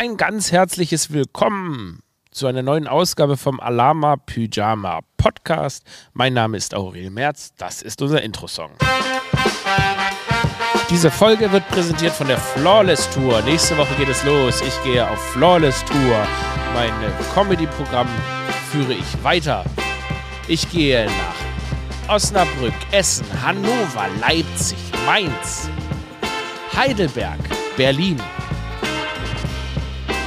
Ein ganz herzliches Willkommen zu einer neuen Ausgabe vom Alama Pyjama Podcast. Mein Name ist Aurel Merz, das ist unser Intro-Song. Diese Folge wird präsentiert von der Flawless Tour. Nächste Woche geht es los. Ich gehe auf Flawless Tour. Mein Comedy-Programm führe ich weiter. Ich gehe nach Osnabrück, Essen, Hannover, Leipzig, Mainz, Heidelberg, Berlin,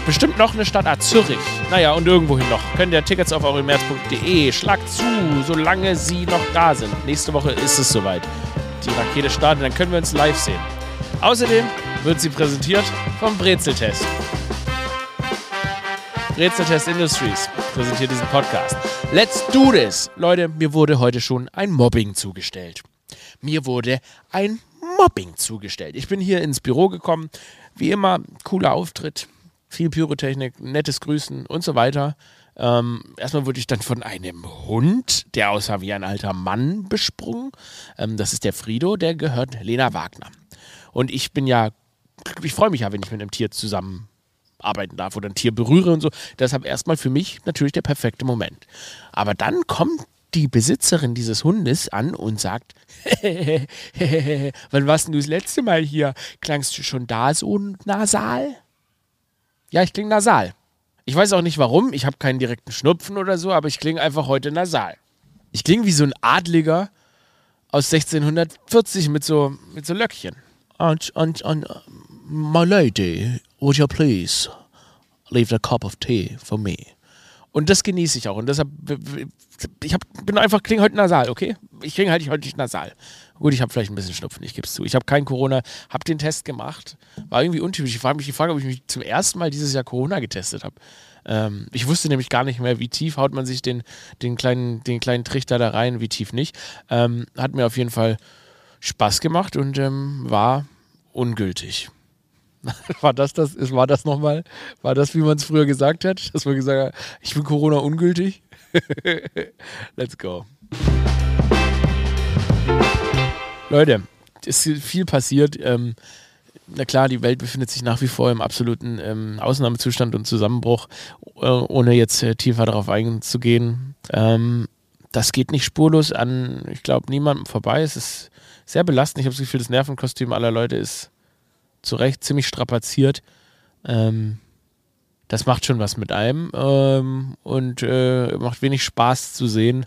Bestimmt noch eine Stadt, ah, Zürich. Naja, und irgendwohin noch. Könnt ihr Tickets auf euremärz.de. Schlagt zu, solange sie noch da sind. Nächste Woche ist es soweit. Die Rakete startet, dann können wir uns live sehen. Außerdem wird sie präsentiert vom Brezeltest. Brezeltest Industries präsentiert diesen Podcast. Let's do this! Leute, mir wurde heute schon ein Mobbing zugestellt. Mir wurde ein Mobbing zugestellt. Ich bin hier ins Büro gekommen. Wie immer, cooler Auftritt viel Pyrotechnik, nettes Grüßen und so weiter. Ähm, erstmal wurde ich dann von einem Hund, der aussah wie ein alter Mann, besprungen. Ähm, das ist der Frido, der gehört Lena Wagner. Und ich bin ja, ich freue mich ja, wenn ich mit einem Tier zusammenarbeiten darf oder ein Tier berühre und so. Deshalb erstmal für mich natürlich der perfekte Moment. Aber dann kommt die Besitzerin dieses Hundes an und sagt, wann warst du das letzte Mal hier? Klangst du schon da so nasal? Ja, ich klinge nasal. Ich weiß auch nicht warum, ich habe keinen direkten Schnupfen oder so, aber ich klinge einfach heute nasal. Ich klinge wie so ein Adliger aus 1640 mit so, mit so Löckchen. Und, und, und, my lady, would you please leave a cup of tea for me? Und das genieße ich auch. Und deshalb, ich hab, bin einfach, klinge heute nasal, okay? Ich klinge halt heute nicht nasal. Gut, ich habe vielleicht ein bisschen Schnupfen, ich gebe es zu. Ich habe kein Corona, habe den Test gemacht. War irgendwie untypisch. Ich frage mich die Frage, ob ich mich zum ersten Mal dieses Jahr Corona getestet habe. Ähm, ich wusste nämlich gar nicht mehr, wie tief haut man sich den, den, kleinen, den kleinen Trichter da rein, wie tief nicht. Ähm, hat mir auf jeden Fall Spaß gemacht und ähm, war ungültig. war das das? War das nochmal? War das, wie man es früher gesagt hat? Dass man gesagt hat, ich bin Corona ungültig? Let's go. Leute, es ist viel passiert. Ähm, na klar, die Welt befindet sich nach wie vor im absoluten ähm, Ausnahmezustand und Zusammenbruch, äh, ohne jetzt äh, tiefer darauf einzugehen. Ähm, das geht nicht spurlos an, ich glaube, niemandem vorbei. Es ist sehr belastend. Ich habe das Gefühl, das Nervenkostüm aller Leute ist zu Recht ziemlich strapaziert. Ähm, das macht schon was mit einem ähm, und äh, macht wenig Spaß zu sehen.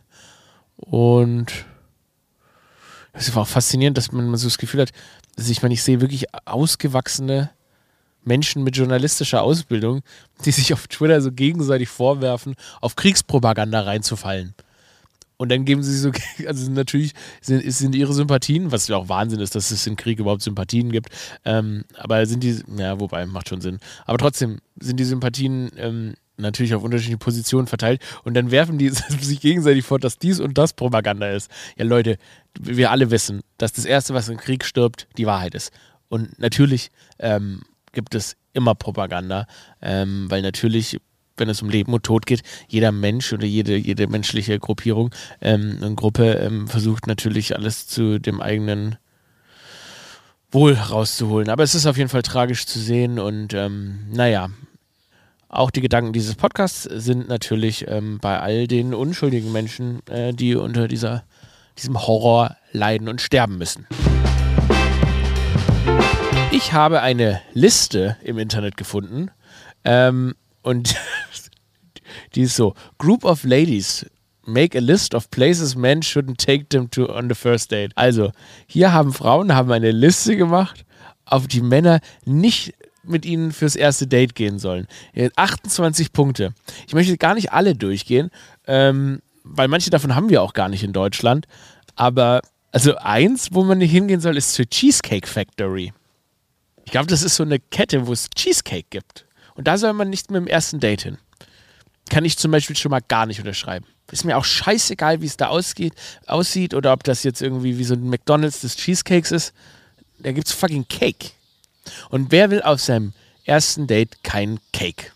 Und es war auch faszinierend, dass man so das Gefühl hat, dass ich meine, ich sehe wirklich ausgewachsene Menschen mit journalistischer Ausbildung, die sich auf Twitter so gegenseitig vorwerfen, auf Kriegspropaganda reinzufallen. Und dann geben sie so, also natürlich sind, sind ihre Sympathien, was ja auch Wahnsinn ist, dass es im Krieg überhaupt Sympathien gibt, ähm, aber sind die, ja, wobei, macht schon Sinn. Aber trotzdem sind die Sympathien ähm, natürlich auf unterschiedliche Positionen verteilt und dann werfen die sich gegenseitig vor, dass dies und das Propaganda ist. Ja, Leute, wir alle wissen, dass das Erste, was im Krieg stirbt, die Wahrheit ist. Und natürlich ähm, gibt es immer Propaganda, ähm, weil natürlich wenn es um Leben und Tod geht, jeder Mensch oder jede, jede menschliche Gruppierung ähm, und Gruppe ähm, versucht natürlich alles zu dem eigenen Wohl rauszuholen. Aber es ist auf jeden Fall tragisch zu sehen und ähm, naja, auch die Gedanken dieses Podcasts sind natürlich ähm, bei all den unschuldigen Menschen, äh, die unter dieser, diesem Horror leiden und sterben müssen. Ich habe eine Liste im Internet gefunden ähm, und die ist so: Group of Ladies make a list of places men shouldn't take them to on the first date. Also, hier haben Frauen haben eine Liste gemacht, auf die Männer nicht mit ihnen fürs erste Date gehen sollen. 28 Punkte. Ich möchte gar nicht alle durchgehen, ähm, weil manche davon haben wir auch gar nicht in Deutschland. Aber also eins, wo man nicht hingehen soll, ist zur Cheesecake Factory. Ich glaube, das ist so eine Kette, wo es Cheesecake gibt. Und da soll man nicht mit dem ersten Date hin. Kann ich zum Beispiel schon mal gar nicht unterschreiben. Ist mir auch scheißegal, wie es da ausgeht, aussieht oder ob das jetzt irgendwie wie so ein McDonalds des Cheesecakes ist. Da gibt es fucking Cake. Und wer will auf seinem ersten Date kein Cake?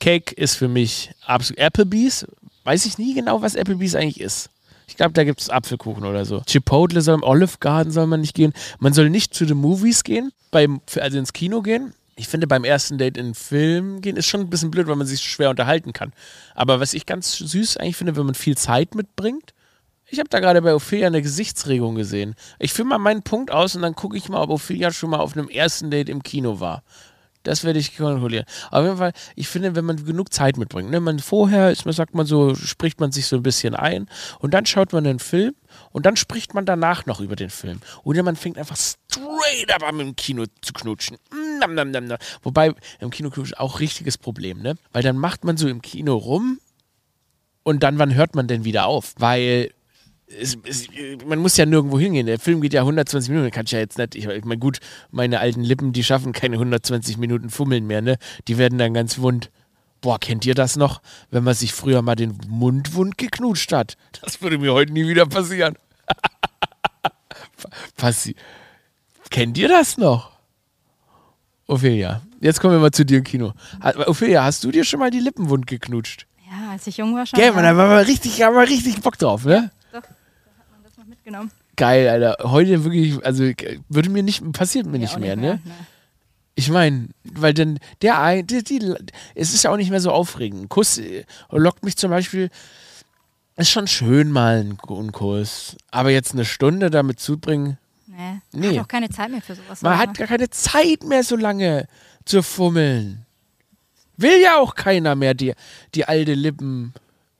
Cake ist für mich absolut Applebee's. Weiß ich nie genau, was Applebee's eigentlich ist. Ich glaube, da gibt es Apfelkuchen oder so. Chipotle soll im Olive Garden soll man nicht gehen. Man soll nicht zu den Movies gehen, beim, also ins Kino gehen ich finde, beim ersten Date in den Film gehen ist schon ein bisschen blöd, weil man sich schwer unterhalten kann. Aber was ich ganz süß eigentlich finde, wenn man viel Zeit mitbringt, ich habe da gerade bei Ophelia eine Gesichtsregung gesehen. Ich fülle mal meinen Punkt aus und dann gucke ich mal, ob Ophelia schon mal auf einem ersten Date im Kino war. Das werde ich kontrollieren. Auf jeden Fall, ich finde, wenn man genug Zeit mitbringt, ne, man vorher ist, man sagt man so, spricht man sich so ein bisschen ein und dann schaut man den Film und dann spricht man danach noch über den Film. Oder man fängt einfach straight up an im Kino zu knutschen. Nam, nam, nam, nam. Wobei im Kino knutschen auch richtiges Problem, ne? Weil dann macht man so im Kino rum und dann wann hört man denn wieder auf? Weil es, es, man muss ja nirgendwo hingehen. Der Film geht ja 120 Minuten. Kann ich ja jetzt nicht. Ich, ich meine, gut, meine alten Lippen, die schaffen keine 120 Minuten Fummeln mehr, ne? Die werden dann ganz wund. Boah, kennt ihr das noch? Wenn man sich früher mal den Mund wund geknutscht hat. Das würde mir heute nie wieder passieren. Passi kennt ihr das noch? Ophelia, jetzt kommen wir mal zu dir im Kino. Ophelia, hast du dir schon mal die Lippen wund geknutscht? Ja, als ich jung war schon. Gell, man, da war man richtig, haben wir richtig Bock drauf, ne? Doch, da hat man das noch mitgenommen. Geil, Alter. Heute wirklich, also würde mir nicht, passiert mir Ja, nicht mehr, nicht mehr, ne? Ich meine, weil dann der ein, die, die, es ist ja auch nicht mehr so aufregend. Ein Kuss äh, lockt mich zum Beispiel, ist schon schön mal ein, ein Kuss, aber jetzt eine Stunde damit zubringen, Nee. Nee. Man hat auch keine Zeit mehr für sowas. man oder? hat gar keine Zeit mehr so lange zu fummeln. Will ja auch keiner mehr, die, die alte Lippen,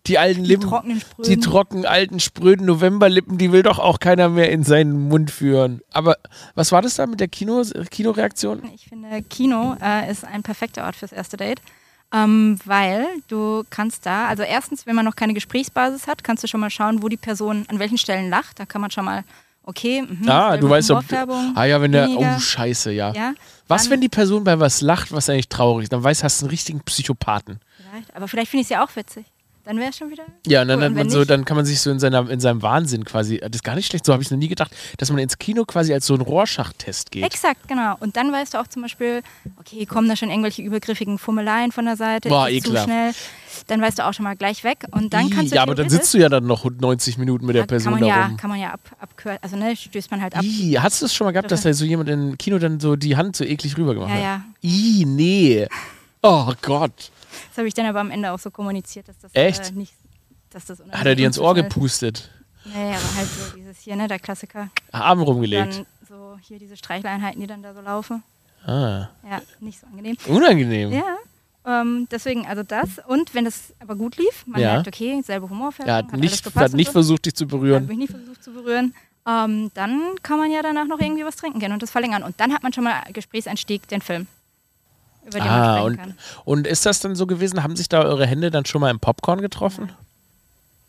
die alten die Lippen, trockenen die Spröden. trocken, alten, spröden Novemberlippen, die will doch auch keiner mehr in seinen Mund führen. Aber was war das da mit der Kino, Kinoreaktion? Ich finde, Kino äh, ist ein perfekter Ort fürs erste Date. Ähm, weil du kannst da, also erstens, wenn man noch keine Gesprächsbasis hat, kannst du schon mal schauen, wo die Person an welchen Stellen lacht. Da kann man schon mal, okay, mhm, Ah, du weißt. Humorfärbung, Ah ja, wenn der. weniger. Oh, scheiße, ja. Ja, Was, dann- wenn die Person bei was lacht, was eigentlich traurig ist? Dann weiß, hast du einen richtigen Psychopathen. Vielleicht, aber vielleicht finde ich es ja auch witzig. Dann wäre es schon wieder. Ja, und dann, cool. hat man so, dann kann man sich so in, seiner, in seinem Wahnsinn quasi. Das ist gar nicht schlecht, so habe ich es noch nie gedacht, dass man ins Kino quasi als so ein Rorschach-Test geht. Exakt, genau. Und dann weißt du auch zum Beispiel, okay, kommen da schon irgendwelche übergriffigen Fummeleien von der Seite, Boah, ist es zu schnell. Dann weißt du auch schon mal gleich weg. Und dann kannst du ja, aber dann sitzt du ja dann noch 90 Minuten mit der Person kann man da ja, kann man ja ab, abkürzen. Also ne, stößt man halt ab. Ih, hast du es schon mal gehabt, dass da so jemand im Kino dann so die Hand so eklig rüber gemacht Ja, hat? ja. Ih, nee. Oh Gott. Das habe ich dann aber am Ende auch so kommuniziert, dass das Echt? Äh, nicht, dass das Hat er dir ins Ohr gepustet? Nee, aber halt so dieses hier, ne, der Klassiker. Arm rumgelegt. Dann so hier diese Streicheleinheiten, die dann da so laufen. Ah. Ja, nicht so angenehm. Unangenehm. Ja. Ähm, deswegen, also das. Und wenn das aber gut lief, man Ja. merkt, okay, selbe Humorfärbung, Er hat, hat alles nicht, gepasst hat nicht so. versucht, dich zu Hat berühren. mich nie versucht zu berühren. Ähm, dann kann man ja danach noch irgendwie was trinken gehen und das verlängern. Und dann hat man schon mal Gesprächseinstieg, den Film, über den Ah, man sprechen und, kann. und ist das dann so gewesen? Haben sich da eure Hände dann schon mal im Popcorn getroffen?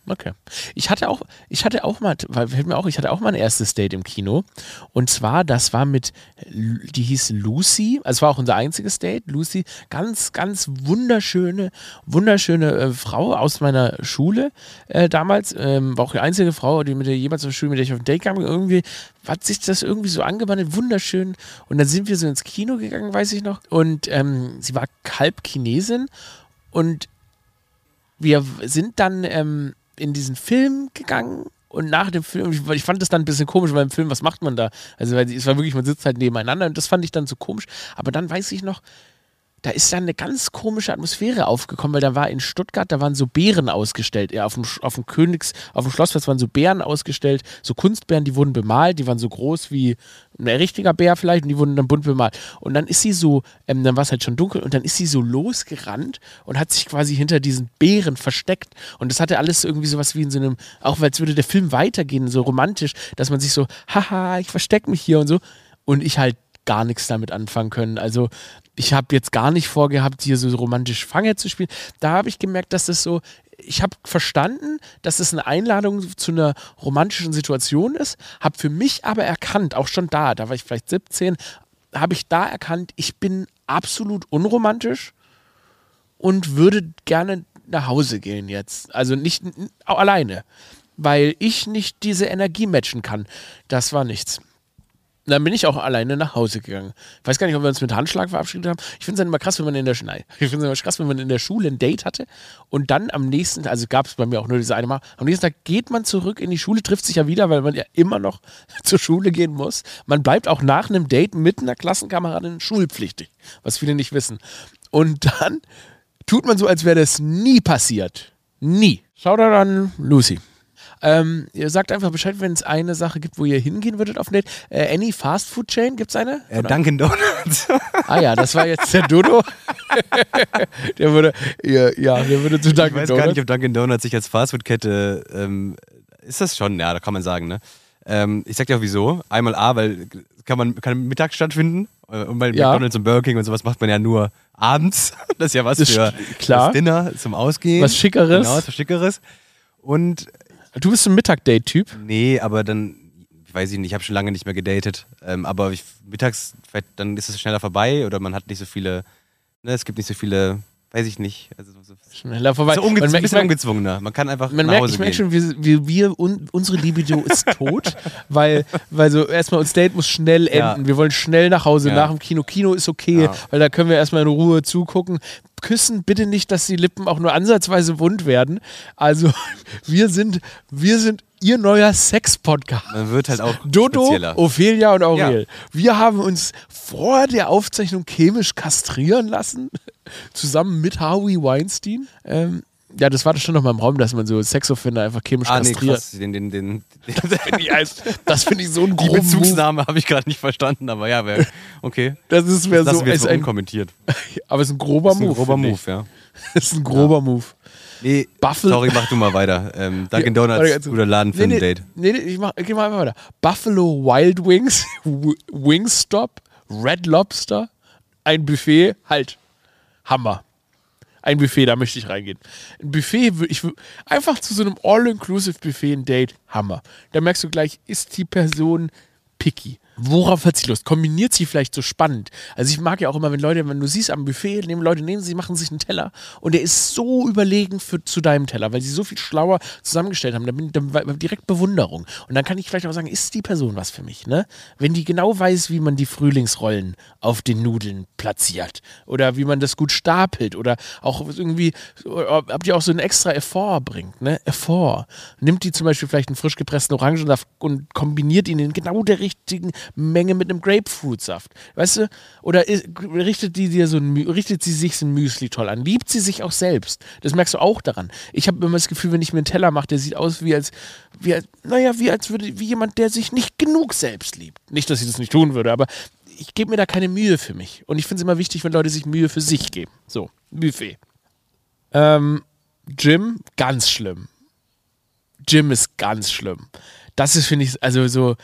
Okay. Ich hatte auch, ich hatte auch mal, weil fällt mir auch, ich hatte auch mal ein erstes Date im Kino. Und zwar, das war mit, die hieß Lucy, also es war auch unser einziges Date. Lucy, ganz, ganz wunderschöne, wunderschöne äh, Frau aus meiner Schule äh, damals. Ähm, war auch die einzige Frau, die mit der jemals zur Schule, mit der ich auf ein Date kam. Irgendwie hat sich das irgendwie so angebandelt, wunderschön. Und dann sind wir so ins Kino gegangen, weiß ich noch. Und ähm, sie war halb Chinesin und wir sind dann ähm, in diesen Film gegangen und nach dem Film, ich, ich fand das dann ein bisschen komisch, weil im Film, was macht man da? Also, weil es war wirklich, man sitzt halt nebeneinander und das fand ich dann so komisch. Aber dann weiß ich noch, da ist dann eine ganz komische Atmosphäre aufgekommen, weil da war in Stuttgart, da waren so Bären ausgestellt. Ja, auf dem, auf dem Königs, auf dem Schlossplatz waren so Bären ausgestellt, so Kunstbären, die wurden bemalt, die waren so groß wie ein richtiger Bär vielleicht und die wurden dann bunt bemalt. Und dann ist sie so, ähm, dann war es halt schon dunkel und dann ist sie so losgerannt und hat sich quasi hinter diesen Bären versteckt. Und das hatte alles irgendwie sowas wie in so einem, auch als würde der Film weitergehen, so romantisch, dass man sich so, haha, ich verstecke mich hier und so. Und ich halt gar nichts damit anfangen können. Also ich habe jetzt gar nicht vorgehabt, hier so romantisch Fange zu spielen. Da habe ich gemerkt, dass das so, ich habe verstanden, dass es eine Einladung zu einer romantischen Situation ist, habe für mich aber erkannt, auch schon da, da war ich vielleicht 17, habe ich da erkannt, ich bin absolut unromantisch und würde gerne nach Hause gehen jetzt. Also nicht alleine, weil ich nicht diese Energie matchen kann. Das war nichts. Dann bin ich auch alleine nach Hause gegangen. Ich weiß gar nicht, ob wir uns mit Handschlag verabschiedet haben. Ich finde es immer krass, wenn man in der Schule, ich finde immer krass, wenn man in der Schule ein Date hatte und dann am nächsten, also gab es bei mir auch nur diese eine Mal, am nächsten Tag geht man zurück in die Schule, trifft sich ja wieder, weil man ja immer noch zur Schule gehen muss. Man bleibt auch nach einem Date mit einer Klassenkameradin schulpflichtig, was viele nicht wissen. Und dann tut man so, als wäre das nie passiert. Nie. Schau da an Lucy. Ähm, ihr sagt einfach Bescheid, wenn es eine Sache gibt, wo ihr hingehen würdet auf Date. Äh, any Fast Food Chain, gibt es eine? Äh, Dunkin' Donuts. ah ja, das war jetzt der Dodo. der würde, ja, ja, der würde zu Dunkin' Ich weiß Donuts. gar nicht, ob Dunkin' Donuts sich als Fastfood-Kette, ähm, ist das schon? Ja, da kann man sagen, ne? Ähm, ich sag dir auch wieso. Einmal A, weil kann man kann mittags stattfinden. Äh, Und bei Ja. McDonalds und Burger King und sowas macht man ja nur abends. Das ist ja was Das für klar. das Dinner zum Ausgehen. Was Schickeres. Genau, was Schickeres. Und Du bist ein Mittag-Date-Typ. nee, aber dann, ich weiß ich nicht, ich habe schon lange nicht mehr gedatet. Ähm, aber ich, mittags, dann ist es schneller vorbei oder man hat nicht so viele, ne, es gibt nicht so viele, weiß ich nicht. Also so, Schneller vorbei. so unge Man ein bisschen ungezwungener. Man kann einfach Man nach merkt, Hause ich merke schon, wir, wir, un, unsere Libido ist tot, weil, weil so erstmal unser Date muss schnell Ja. enden. Wir wollen schnell nach Hause Ja. nach dem Kino. Kino ist okay, Ja. weil da können wir erstmal in Ruhe zugucken. Küssen bitte nicht, dass die Lippen auch nur ansatzweise wund werden. Also wir sind, wir sind ihr neuer Sex-Podcast. Man wird halt auch Dodo, spezieller. Ophelia und Aurel. Wir haben uns vor der Aufzeichnung chemisch kastrieren lassen, zusammen mit Harvey Weinstein. Ähm, ja, das war das schon noch mal im Raum, dass man so Sexoffender einfach chemisch Ah, nee, kastriert. krass. Den, den, den, den, Finde ich als- das finde ich so ein die grober Move. Bezugsnahme habe ich gerade nicht verstanden, aber ja, wär, okay. Das ist mir Das so, jetzt ist ein, unkommentiert. aber es ist ein grober Das ist ein Move. grober Move, ja. Das ist ein grober Move. Nee, Buffalo- sorry, mach du mal weiter. Ähm, Dunkin' Ja, Donuts, guter Laden für nee, ein Date. Nee, nee, ich, mach, ich geh mal einfach weiter. Buffalo Wild Wings, Wingstop, Red Lobster, ein Buffet, halt. Hammer. Ein Buffet, da möchte ich reingehen. Ein Buffet, ich einfach zu so einem All-Inclusive Buffet ein Date, Hammer. Da merkst du gleich, ist die Person picky. Worauf hat sie Lust? Kombiniert sie vielleicht so spannend? Also ich mag ja auch immer, wenn Leute, wenn du siehst am Buffet, nehmen Leute neben sie, machen sich einen Teller und der ist so überlegen für, zu deinem Teller, weil sie so viel schlauer zusammengestellt haben. Da bin war direkt Bewunderung. Und dann kann ich vielleicht auch sagen, ist die Person was für mich, ne? Wenn die genau weiß, wie man die Frühlingsrollen auf den Nudeln platziert oder wie man das gut stapelt oder auch irgendwie, ob die auch so einen extra Effort bringt, ne? Effort. Nimmt die zum Beispiel vielleicht einen frisch gepressten Orangensaft und kombiniert ihn in genau der richtigen Menge mit einem Grapefruitsaft. Weißt du? Oder ist, richtet, die dir so ein, richtet sie sich so ein Müsli toll an? Liebt sie sich auch selbst? Das merkst du auch daran. Ich habe immer das Gefühl, wenn ich mir einen Teller mache, der sieht aus wie als, wie als, naja, wie als würde, wie jemand, der sich nicht genug selbst liebt. Nicht, dass ich das nicht tun würde, aber ich gebe mir da keine Mühe für mich. Und ich finde es immer wichtig, wenn Leute sich Mühe für sich geben. So, Buffet. Ähm, Gym, ganz schlimm. Gym ist ganz schlimm. Das ist, finde ich, also so,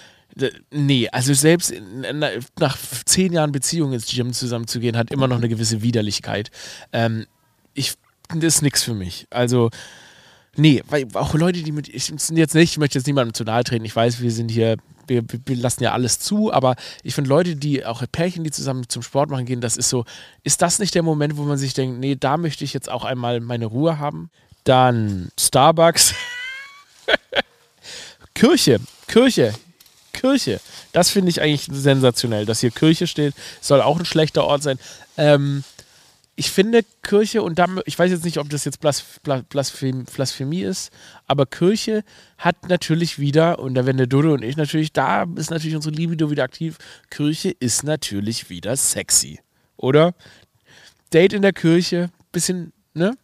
nee, also selbst nach zehn Jahren Beziehung ins Gym zusammenzugehen, hat immer noch eine gewisse Widerlichkeit. Ähm, ich, das ist nichts für mich. Also, nee, weil auch Leute, die mit, ich jetzt nicht, ich möchte jetzt niemandem zu nahe treten, ich weiß, wir sind hier, wir, wir wir lassen ja alles zu, aber ich finde Leute, die, auch Pärchen, die zusammen zum Sport machen gehen, das ist so, ist das nicht der Moment, wo man sich denkt, nee, da möchte ich jetzt auch einmal meine Ruhe haben? Dann Starbucks. Kirche, Kirche, Kirche. Das finde ich eigentlich sensationell, dass hier Kirche steht. Soll auch ein schlechter Ort sein. Ähm, ich finde Kirche, und da, ich weiß jetzt nicht, ob das jetzt Blas, Blas, Blasphemie, ist, aber Kirche hat natürlich wieder, und da werden der Dodo und ich natürlich, da ist natürlich unsere Libido wieder aktiv. Kirche ist natürlich wieder sexy. Oder? Date in der Kirche, bisschen, ne?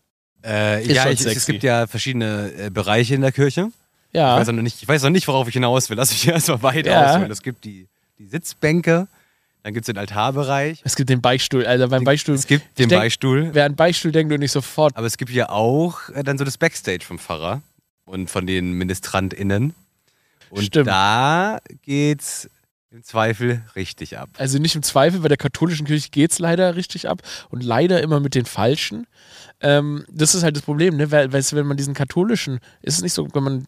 Äh, ja, ich, es gibt ja verschiedene äh, Bereiche in der Kirche. Ich, Ja. weiß noch nicht, ich weiß noch nicht, worauf ich hinaus will. Lass mich erstmal weit Ja. ausholen. Es gibt die, die Sitzbänke, dann gibt es den Altarbereich. Es gibt den Beichtstuhl, also beim Beichtstuhl. Es gibt ich den denk, Beistuhl. Wer an Beichtstuhl denkt und nicht sofort. Aber es gibt ja auch äh, dann so das Backstage vom Pfarrer und von den MinistrantInnen. Und Stimmt. da geht's im Zweifel richtig ab. Also nicht im Zweifel, bei der katholischen Kirche geht es leider richtig ab und leider immer mit den Falschen. Ähm, das ist halt das Problem, ne? Weil, weißt du, wenn man diesen katholischen, ist es nicht so, wenn man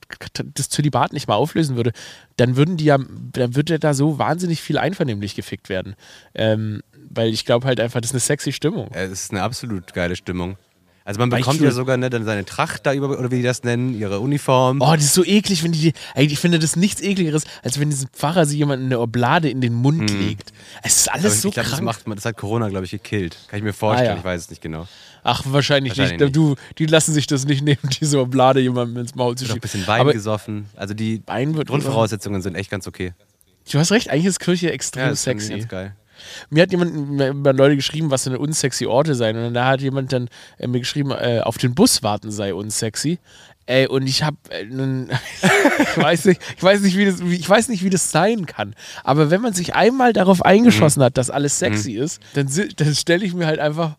das Zölibat nicht mal auflösen würde, dann würden die ja, dann würde da so wahnsinnig viel einvernehmlich gefickt werden. Ähm, weil ich glaube halt einfach, das ist eine sexy Stimmung. Es ist eine absolut geile Stimmung. Also man bekommt ja sogar ne, dann seine Tracht da über, oder wie die das nennen, ihre Uniform. Oh, das ist so eklig, wenn die, ey, ich finde das nichts ekligeres, als wenn diesen Pfarrer sie jemand eine Oblade in den Mund legt. Es ist alles ich so glaube, das krank. macht man, das hat Corona, glaube ich, gekillt. Kann ich mir vorstellen, Ah, ja. ich weiß es nicht genau. Ach, wahrscheinlich, Wahrscheinlich nicht. Du, die lassen sich das nicht nehmen, diese Oblade jemandem ins Maul zu Wird auch ein schieben. bisschen Wein Aber gesoffen. Also die Grundvoraussetzungen sind echt ganz okay. Du hast recht, eigentlich ist Kirche extrem das ist irgendwie sexy. ganz geil. Mir hat jemand, mir haben Leute geschrieben, was denn unsexy Orte seien. Und da hat jemand dann äh, mir geschrieben, äh, auf den Bus warten sei unsexy. Ey, und ich habe, äh, ich weiß nicht, ich weiß nicht, wie das, ich weiß nicht, wie das sein kann. Aber wenn man sich einmal darauf eingeschossen hat, dass alles sexy ist, dann, dann stelle ich mir halt einfach,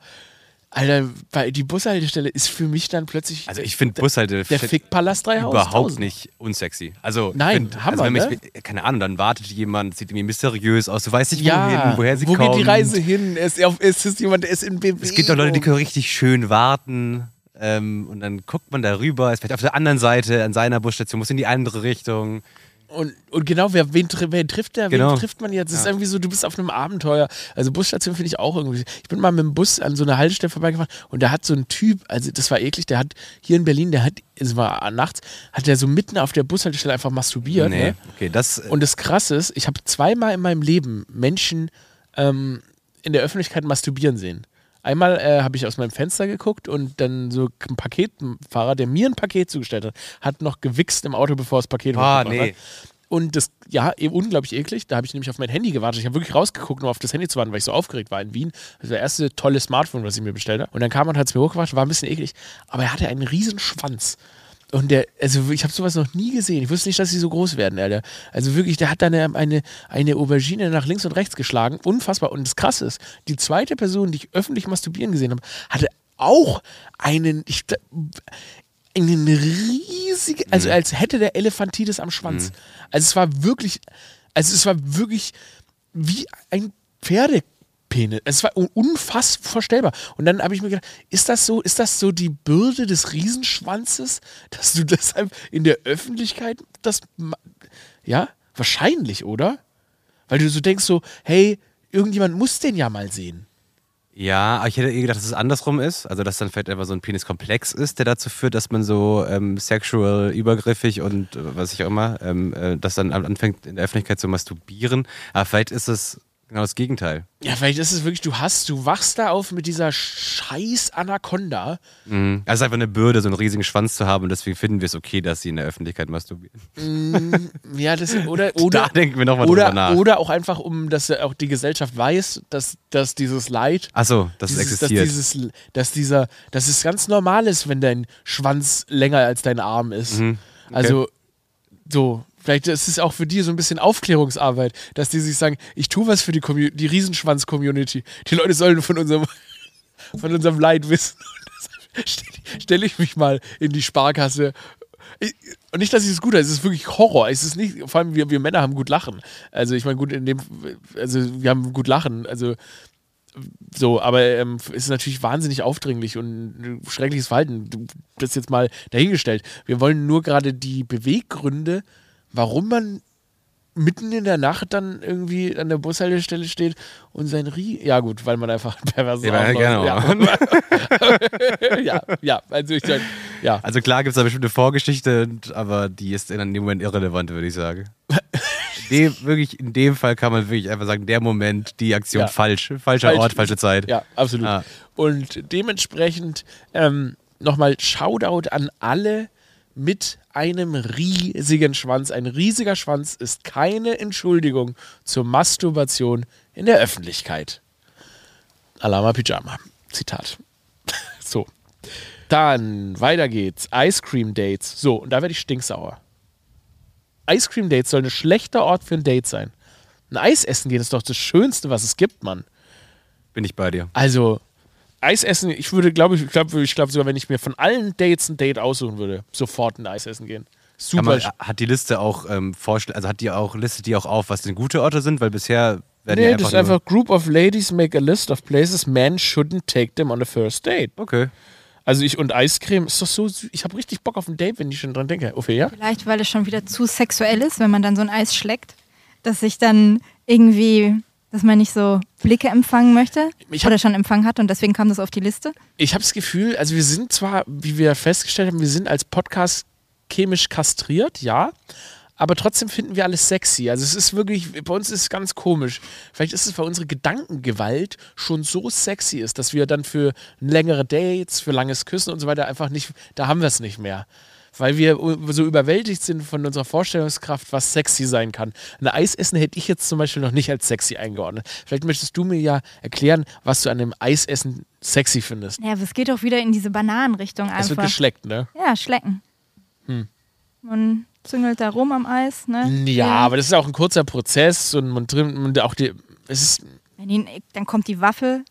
Alter, bei, die Bushaltestelle ist für mich dann plötzlich Also ich finde Bushalte der Fickpalast 3000. überhaupt nicht unsexy. Also Nein, find, Hammer, also ne? mich, keine Ahnung, dann wartet jemand, sieht irgendwie mysteriös aus, du weißt nicht Ja, wohin, woher sie wo kommt. geht die Reise hin? Es, es ist jemand, der ist in Bewegung. Es gibt auch Leute, die können richtig schön warten. Ähm, und dann guckt man da rüber, ist vielleicht auf der anderen Seite an seiner Busstation, muss in die andere Richtung. Und, und genau, wer, wen, wer trifft der? Genau. Wen trifft man jetzt? Es ist irgendwie so, du bist auf einem Abenteuer. Also Busstation finde ich auch irgendwie. Ich bin mal mit dem Bus an so einer Haltestelle vorbeigefahren und da hat so ein Typ, also das war eklig, der hat hier in Berlin, der hat, es war nachts, hat der so mitten auf der Bushaltestelle einfach masturbiert. nee, Ne? okay, das. Und das Krasse ist, ich habe zweimal in meinem Leben Menschen ähm, in der Öffentlichkeit masturbieren sehen. Einmal äh, habe ich aus meinem Fenster geguckt und dann so ein Paketfahrer, der mir ein Paket zugestellt hat, hat noch gewichst im Auto, bevor das Paket Ah, nee. hat. Und das, ja, eh unglaublich eklig. Da habe ich nämlich auf mein Handy gewartet. Ich habe wirklich rausgeguckt, nur auf das Handy zu warten, weil ich so aufgeregt war in Wien. Das war das erste tolle Smartphone, was ich mir bestellt habe. Und dann kam und hat es mir hochgebracht, war ein bisschen eklig. Aber er hatte einen riesen Schwanz. Und der, also ich habe sowas noch nie gesehen. Ich wusste nicht, dass sie so groß werden, Alter. Also wirklich, der hat da eine, eine, eine Aubergine nach links und rechts geschlagen. Unfassbar. Und das Krasse ist, die zweite Person, die ich öffentlich masturbieren gesehen habe, hatte auch einen, ich, einen riesigen, also als hätte der Elefantitis am Schwanz. Also es war wirklich, also es war wirklich wie ein Pferdepenis. Es war un- unfassbar vorstellbar. Und dann habe ich mir gedacht, ist das so, ist das so die Bürde des Riesenschwanzes, dass du deshalb in der Öffentlichkeit das, ja, wahrscheinlich, oder? Weil du so denkst so, hey, irgendjemand muss den ja mal sehen. Ja, aber ich hätte eh gedacht, dass es andersrum ist. Also, dass dann vielleicht einfach so ein Peniskomplex ist, der dazu führt, dass man so ähm, sexual übergriffig und äh, was ich auch immer, ähm, äh, das dann anfängt in der Öffentlichkeit zu masturbieren. Aber vielleicht ist es genau das Gegenteil. Ja, vielleicht ist es wirklich, du hast, du wachst da auf mit dieser scheiß Anaconda. Mhm. Also, es ist einfach eine Bürde, so einen riesigen Schwanz zu haben und deswegen finden wir es okay, dass sie in der Öffentlichkeit masturbieren. Ja, das oder oder da denken wir nochmal drüber nach. oder auch einfach um, dass auch die Gesellschaft weiß, dass, dass dieses Leid, Achso, dass es dieses, dass existiert. dieses, dass dieser, dass es ganz normal ist, wenn dein Schwanz länger als dein Arm ist. Mhm. Also so. Vielleicht ist es auch für die so ein bisschen Aufklärungsarbeit, dass die sich sagen, ich tue was für die, Commu die Riesenschwanz-Community. Die Leute sollen von unserem, von unserem Leid wissen. Stelle stell ich mich mal in die Sparkasse. Und nicht, dass ich es gut habe, es ist wirklich Horror. Es ist nicht, vor allem wir, wir Männer haben gut Lachen. Also ich meine, gut, in dem, also wir haben gut Lachen. Also so, aber ähm, ist natürlich wahnsinnig aufdringlich und schreckliches Verhalten. Du bist jetzt mal dahingestellt. Wir wollen nur gerade die Beweggründe, warum man mitten in der Nacht dann irgendwie an der Bushaltestelle steht und sein Rie. Ja, gut, weil man einfach ein perverses Ja, Arschloch genau. Ja. ja, ja, also ich sag, ja. Also klar gibt es da bestimmte Vorgeschichte, und- aber die ist in dem Moment irrelevant, würde ich sagen. In dem, wirklich, in dem Fall kann man wirklich einfach sagen, der Moment, die Aktion Ja. falsch. Falscher Falsch. Ort, falsche Zeit. Ja, absolut. Ah. Und dementsprechend ähm, nochmal Shoutout an alle mit einem riesigen Schwanz. Ein riesiger Schwanz ist keine Entschuldigung zur Masturbation in der Öffentlichkeit. Alama Pyjama. Zitat. so. Dann weiter geht's. Ice Cream Dates. So, und da werde ich stinksauer. Ice Cream Dates soll ein schlechter Ort für ein Date sein. Ein Eis essen gehen ist doch das Schönste, was es gibt, Mann. Bin ich bei dir. Also, Eis essen, ich würde, glaube ich, glaube ich glaub sogar, wenn ich mir von allen Dates ein Date aussuchen würde, sofort ein Eis essen gehen. Super. man, hat die Liste auch ähm, vorschl- also hat die auch listet die auch auf, was denn gute Orte sind, weil bisher werden nee, die das einfach, ist einfach Group of Ladies make a list of places men shouldn't take them on a first date. okay. Also ich und Eiscreme ist doch so süß. Ich habe richtig Bock auf ein Date, wenn ich schon dran denke. Ophelia? Vielleicht, weil es schon wieder zu sexuell ist, wenn man dann so ein Eis schlägt, dass sich dann irgendwie, Dass man nicht so Blicke empfangen möchte Ich hab- oder schon empfangen hat und deswegen kam das auf die Liste. Ich habe das Gefühl, also wir sind zwar, wie wir festgestellt haben, wir sind als Podcast chemisch kastriert, ja, aber trotzdem finden wir alles sexy. Also es ist wirklich, bei uns ist es ganz komisch. Vielleicht ist es, weil unsere Gedankengewalt schon so sexy ist, dass wir dann für längere Dates, für langes Küssen und so weiter einfach nicht, da haben wir es nicht mehr. Weil wir so überwältigt sind von unserer Vorstellungskraft, was sexy sein kann. Ein Eisessen hätte ich jetzt zum Beispiel noch nicht als sexy eingeordnet. Vielleicht möchtest du mir ja erklären, was du an einem Eisessen sexy findest. Ja, aber es geht auch wieder in diese Bananenrichtung Es wird einfach. geschleckt, ne? Ja, schlecken. Hm. Man züngelt da rum am Eis, ne? Ja, aber das ist auch ein kurzer Prozess und man drin und auch die, es ist Wenn ihn, dann kommt die Waffel,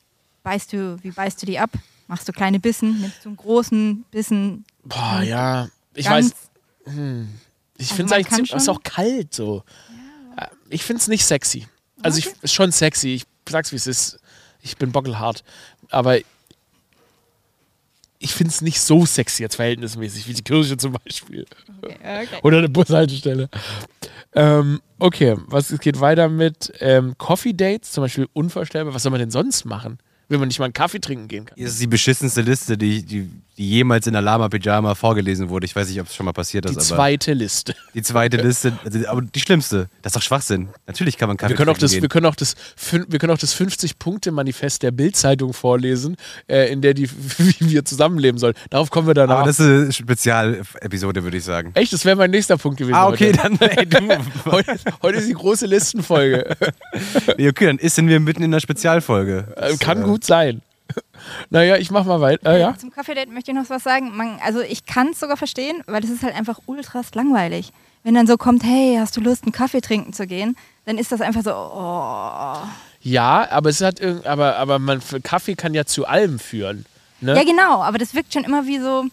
beißt du, wie beißt du die ab? Machst du kleine Bissen, nimmst du einen großen Bissen. boah ja, ich weiß, hm, ich Also finde es eigentlich ziemlich, ist auch kalt so. Äh, Ich finde es nicht sexy. Also ich ist schon sexy. Ich sag's wie es ist. Ich bin bockelhart, aber ich finde es nicht so sexy jetzt verhältnismäßig wie die Kirche zum Beispiel Okay, okay. oder eine Bushaltestelle. Ähm, okay, was es geht weiter mit ähm, Coffee Dates, zum Beispiel unvorstellbar. Was soll man denn sonst machen, wenn man nicht mal einen Kaffee trinken gehen kann? Das ist die beschissenste Liste, die, die, die jemals in der Lama-Pyjama vorgelesen wurde. Ich weiß nicht, ob es schon mal passiert ist, Die zweite Liste. die zweite Liste, also, aber die schlimmste. Das ist doch Schwachsinn. Natürlich kann man Kaffee Wir können, auch trinken das, gehen. wir, können auch das, wir können auch das 50-Punkte-Manifest der Bild-Zeitung vorlesen, äh, in der die, wie wir zusammenleben sollen. Darauf kommen wir danach. aber das ist eine Spezialepisode, würde ich sagen. Echt, das wäre mein nächster Punkt gewesen. Ah, okay, heute. dann, ey, du, Heute, heute ist die große Listenfolge. okay, dann sind wir mitten in der Spezialfolge. Äh, Das, Kann äh, gut sein. Naja, ich mach mal weiter. Äh, ja? Zum Kaffee-Date möchte ich noch was sagen. Man, also ich kann es sogar verstehen, weil es ist halt einfach ultrast langweilig. Wenn dann so kommt, hey, hast du Lust, einen Kaffee trinken zu gehen? Dann ist das einfach so, oh. ja, aber es hat aber, aber man Kaffee kann ja zu allem führen. Ne? Ja, genau, aber das wirkt schon immer wie so,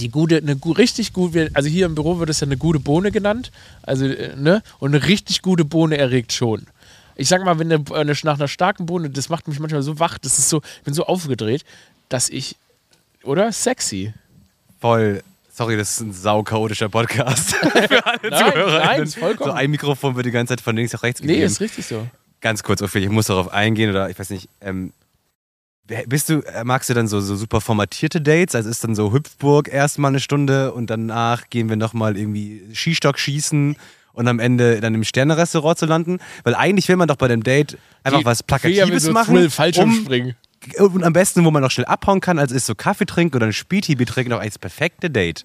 die gute, eine richtig gut, also hier im Büro wird es ja eine gute Bohne genannt, also äh, ne, und eine richtig gute Bohne erregt schon. Ich sag mal, wenn eine, eine, nach einer starken Bohne, das macht mich manchmal so wach, das ist so, ich bin so aufgedreht, dass ich, oder sexy. Voll. Sorry, das ist ein sauchaotischer Podcast. Für alle Nein, Zuhörer. nein, vollkommen. So ein Mikrofon wird die ganze Zeit von links nach rechts Nee, gegeben. ist richtig so. Ganz kurz, Ophelia, ich muss darauf eingehen oder ich weiß nicht. Ähm, bist du, äh, magst du dann so, so super formatierte Dates? Also ist dann so Hüpfburg erstmal eine Stunde und danach gehen wir nochmal irgendwie Skistock schießen und am Ende dann im Sterne-Restaurant zu landen? Weil eigentlich will man doch bei dem Date einfach Die- was Plakatives so machen. Um, springen. und am besten, wo man noch schnell abhauen kann, also ist so Kaffee trinken oder ein Spieltibi trinken, auch als perfekte Date.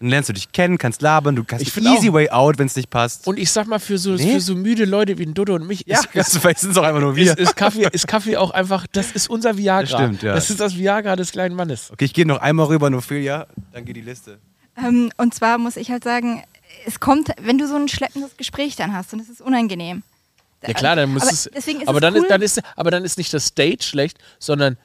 Dann lernst du dich kennen, kannst labern, du kannst Ich easy auch- way out, wenn es nicht passt. Und ich sag mal, für so, Nee. für so müde Leute wie ein Dodo und mich ja, ist, ist, das sind es auch einfach nur wir. ist, ist, Kaffee, ist Kaffee auch einfach, das ist unser Viagra. Das stimmt, ja. Das ist das Viagra des kleinen Mannes. Okay, ich gehe noch einmal rüber, Ophelia, dann geht die Liste. ähm, und zwar muss ich halt sagen, es kommt, wenn du so ein schleppendes Gespräch dann hast und es ist unangenehm. Ja klar, dann muss aber es. Aber es dann, cool, ist, dann ist, aber dann ist nicht das Date schlecht, sondern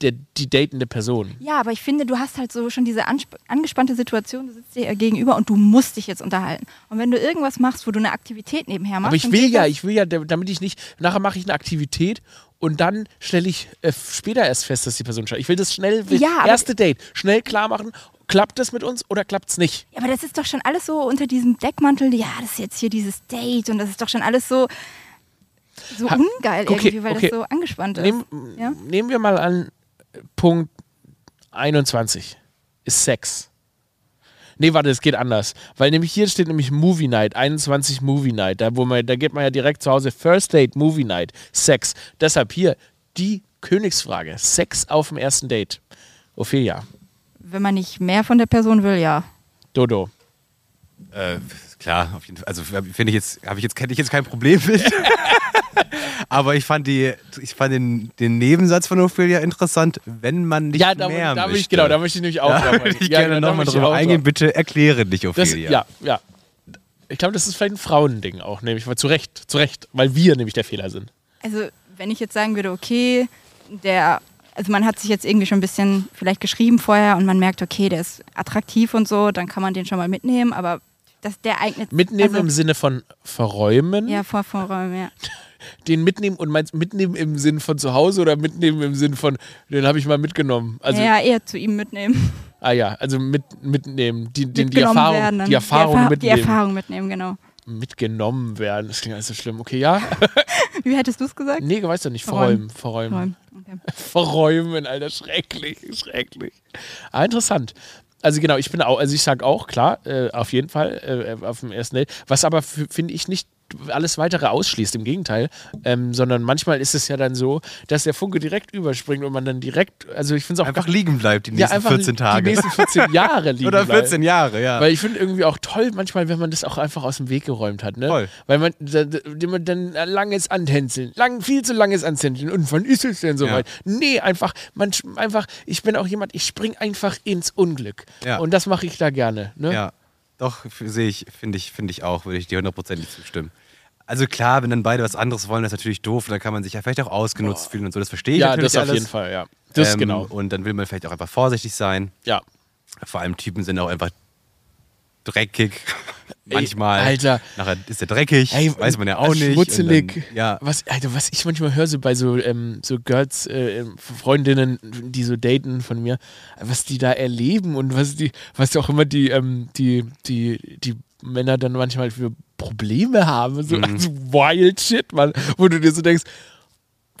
der, die datende Person. Ja, aber ich finde, du hast halt so schon diese angespannte Situation, du sitzt dir gegenüber und du musst dich jetzt unterhalten. Und wenn du irgendwas machst, wo du eine Aktivität nebenher machst, Aber ich will ja, ich will ja, damit ich nicht, nachher mache ich eine Aktivität und dann stelle ich äh, später erst fest, dass die Person scheiße. Ich will das schnell, will, Ja, erste Date, schnell klar machen, klappt das mit uns oder klappt es nicht? Ja, aber das ist doch schon alles so unter diesem Deckmantel, ja, das ist jetzt hier dieses Date und das ist doch schon alles so, so Ha- ungeil okay, irgendwie, weil okay. das so angespannt ist. Nehm, Ja? Nehmen wir mal an, Punkt 21 ist Sex. Nee, warte, es geht anders. Weil nämlich hier steht nämlich Movie Night, 21 Movie Night. Da, wo man, da geht man ja direkt zu Hause First Date, Movie Night, Sex. Deshalb hier die Königsfrage. Sex auf dem ersten Date. Ophelia, Wenn man nicht mehr von der Person will, ja. Dodo. Äh, klar, auf jeden Fall. Also finde ich jetzt, habe ich jetzt, hätte ich jetzt kein Problem mit. Aber ich fand die, ich fand den, den Nebensatz von Ophelia interessant, wenn man nicht Ja, da, mehr da, will möchte. ich, genau, da möchte ich nämlich auch da drauf ich Ja, gerne genau, nochmal drüber eingehen. drauf. Bitte erkläre dich, Das, Ophelia. ja, ja. Ich glaube, das ist vielleicht ein Frauending auch, nämlich, weil zu Recht, zu Recht, weil wir nämlich der Fehler sind. Also, wenn ich jetzt sagen würde, okay, der, also man hat sich jetzt irgendwie schon ein bisschen vielleicht geschrieben vorher und man merkt, okay, der ist attraktiv und so, dann kann man den schon mal mitnehmen, aber das, der eignet Mitnehmen also, im Sinne von verräumen, Ja, vor Vorräumen, ja. den mitnehmen und meinst mitnehmen im Sinn von zu Hause oder mitnehmen im Sinn von, den habe ich mal mitgenommen. Also, ja, eher zu ihm mitnehmen. ah ja, also mit, mitnehmen, die, den, die Erfahrung, werden die Erfahrung Erfa- mitnehmen. Die Erfahrung mitnehmen, genau. Mitgenommen werden. Das klingt alles so schlimm. Okay, ja? Wie hättest du es gesagt? Nee, weißt du nicht. Verräumen. Verräumen. Okay. Verräumen, Alter. Schrecklich, schrecklich. Ah, interessant. Also genau, ich bin auch, also ich sage auch, klar, äh, auf jeden Fall äh, auf dem ersten Date. Was aber finde ich nicht alles weitere ausschließt, im Gegenteil, ähm, sondern manchmal ist es ja dann so, dass der Funke direkt überspringt und man dann direkt, also ich finde es auch Einfach liegen bleibt die ja, nächsten einfach 14 Tage. Die nächsten 14 Jahre liegen Oder bleiben. 14 Jahre, ja. Weil ich finde irgendwie auch toll, manchmal, wenn man das auch einfach aus dem Weg geräumt hat. Ne? Voll. Weil man, da, man dann langes Antänzeln, lang, viel zu langes Antänzeln. Und wann ist es denn soweit? Nee, einfach, man, einfach, ich bin auch jemand, ich spring einfach ins Unglück. Ja. Und das mache ich da gerne. Ne? Ja, doch, sehe ich, finde ich, finde ich auch, würde ich dir hundertprozentig zustimmen. Also klar, wenn dann beide was anderes wollen, das ist natürlich doof, dann kann man sich ja vielleicht auch ausgenutzt fühlen und so, das verstehe ich Ja, natürlich das auf alles. jeden Fall, ja. Das Ähm, genau. Und dann will man vielleicht auch einfach vorsichtig sein. Ja. Vor allem Typen sind auch einfach dreckig. Manchmal. Alter. Nachher ist er dreckig, weiß man ja auch nicht. Schmutzelig. Dann, ja, Was, Alter, was ich manchmal höre, so bei so, ähm, so Girls, äh, Freundinnen, die so daten von mir, was die da erleben und was die, was auch immer die, ähm, die, die, die Männer dann manchmal für Probleme haben. So Mhm. also wild shit, Mann. Wo du dir so denkst,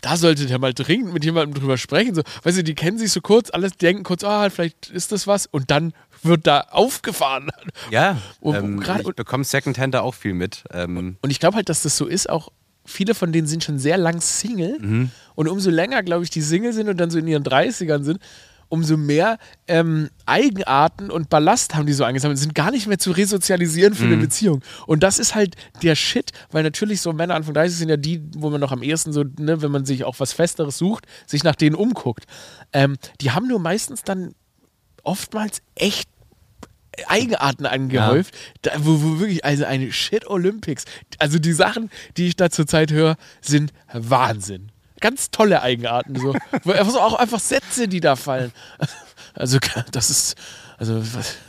da solltet ihr mal dringend mit jemandem drüber sprechen. So, weißt du, die kennen sich so kurz, alles denken kurz, ah, vielleicht ist das was und dann wird da aufgefahren. ja Und- ähm, grad- ich bekomme Secondhand da auch viel mit. Ähm, Und ich glaube halt, dass das so ist, auch viele von denen sind schon sehr lang Single. Mhm. Und umso länger, glaube ich, die Single sind und dann so in ihren 30ern sind, umso mehr ähm, Eigenarten und Ballast haben die so angesammelt, sind gar nicht mehr zu resozialisieren für Mhm. eine Beziehung. Und das ist halt der Shit, weil natürlich so Männer Anfang 30 sind ja die, wo man noch am ehesten so, ne, wenn man sich auch was Festeres sucht, sich nach denen umguckt. Ähm, die haben nur meistens dann oftmals echt Eigenarten angehäuft, da, wo, wo wirklich, also eine Shit Olympics. Also die Sachen, die ich da zurzeit höre, sind Wahnsinn. Ganz tolle Eigenarten. So. Also auch einfach Sätze, die da fallen. Also das ist, also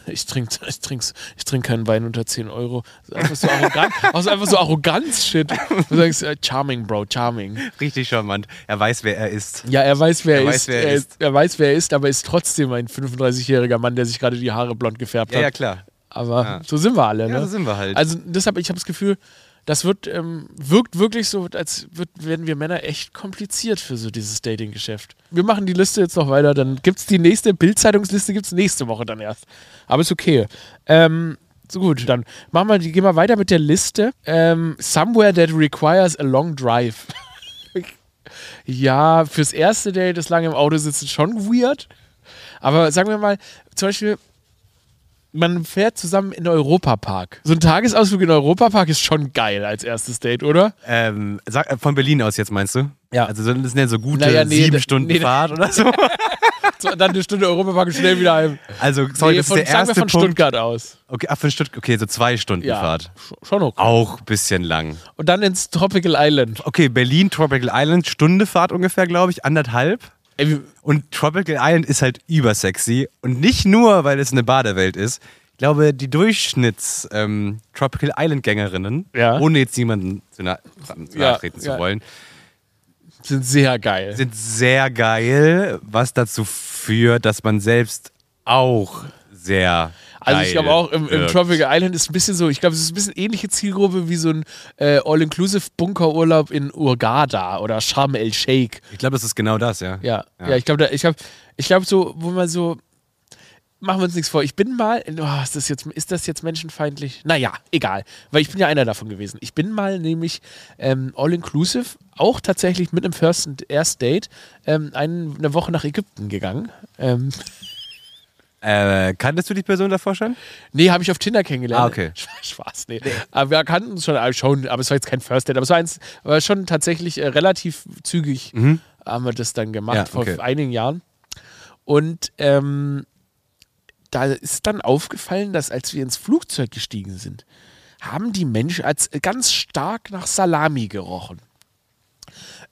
ich trinke ich trink's, ich trink keinen Wein unter 10 Euro. Das ist einfach so arrogant, also einfach so Arroganz-Shit. Du sagst, äh, charming, Bro, charming. richtig charmant. Er weiß, wer er ist. Ja, er weiß, wer er, Er weiß, ist. wer er er, ist. er weiß, wer er ist, aber ist trotzdem ein 35-jähriger Mann, der sich gerade die Haare blond gefärbt Ja, hat. ja, klar. Aber Ja. so sind wir alle, ne? Ja, so sind wir halt. Also deshalb, ich habe das Gefühl, das wird, ähm, wirkt wirklich so, als wird, werden wir Männer echt kompliziert für so dieses Dating-Geschäft. Wir machen die Liste jetzt noch weiter, dann gibt es die nächste Bild-Zeitungsliste gibt's nächste Woche dann erst. Aber ist okay. Ähm, so gut, dann machen wir, gehen wir weiter mit der Liste. Ähm, somewhere that requires a long drive. ja, fürs erste Date ist lange im Auto sitzen schon weird. Aber sagen wir mal, zum Beispiel, man fährt zusammen in den Europapark. So ein Tagesausflug in den Europapark ist schon geil als erstes Date, oder? Ähm, sag, äh, von Berlin aus jetzt meinst du? Ja. Also so- das sind ja so gute Naja, nee, sieben Stunden nee, Fahrt oder so. So, dann eine Stunde Europapark und schnell wieder heim. Also, sorry, Nee, das von, ist der sagen wir erste von Punkt. Stuttgart aus. Okay, ach, von Stuttgart. Okay, so zwei Stunden Ja, Fahrt. sch- schon okay. Auch ein bisschen lang. Und dann ins Tropical Island. Okay, Berlin, Tropical Island, Stunde Fahrt ungefähr, glaube ich, anderthalb. Und Tropical Island ist halt übersexy. Und nicht nur, weil es eine Badewelt ist. Ich glaube, die Durchschnitts ähm, Tropical Island-Gängerinnen, Ja. ohne jetzt jemanden zu na zu Ja, nahe treten zu ja. wollen, sind sehr geil. sind sehr geil, was dazu führt, dass man selbst auch sehr Also ich geil glaube auch im, im wirkt. Tropical Island ist ein bisschen so, ich glaube, es ist ein bisschen ähnliche Zielgruppe wie so ein äh, All-Inclusive-Bunkerurlaub in Urgada oder Sharm el-Sheikh. Ich glaube, das ist genau das, ja. Ja, ja. Ja. ich glaube, ich glaube, ich glaube so, wo man so, machen wir uns nichts vor. Ich bin mal, oh, ist, das jetzt, ist das jetzt menschenfeindlich? Naja, egal, weil ich bin ja einer davon gewesen. Ich bin mal nämlich ähm, all-inclusive, auch tatsächlich mit einem First and Erst Date, ähm, ein, eine Woche nach Ägypten gegangen. Ähm, Äh, kanntest du die Person davor schon? nee, habe ich auf Tinder kennengelernt. Ah, okay. Spaß, nee. Aber wir kannten uns schon, schon, aber es war jetzt kein First Date, aber es war, eins, war schon tatsächlich äh, relativ zügig haben wir das dann gemacht, Mhm. Ja, vor okay. einigen Jahren. Und ähm, da ist dann aufgefallen, dass als wir ins Flugzeug gestiegen sind, haben die Menschen als ganz stark nach Salami gerochen.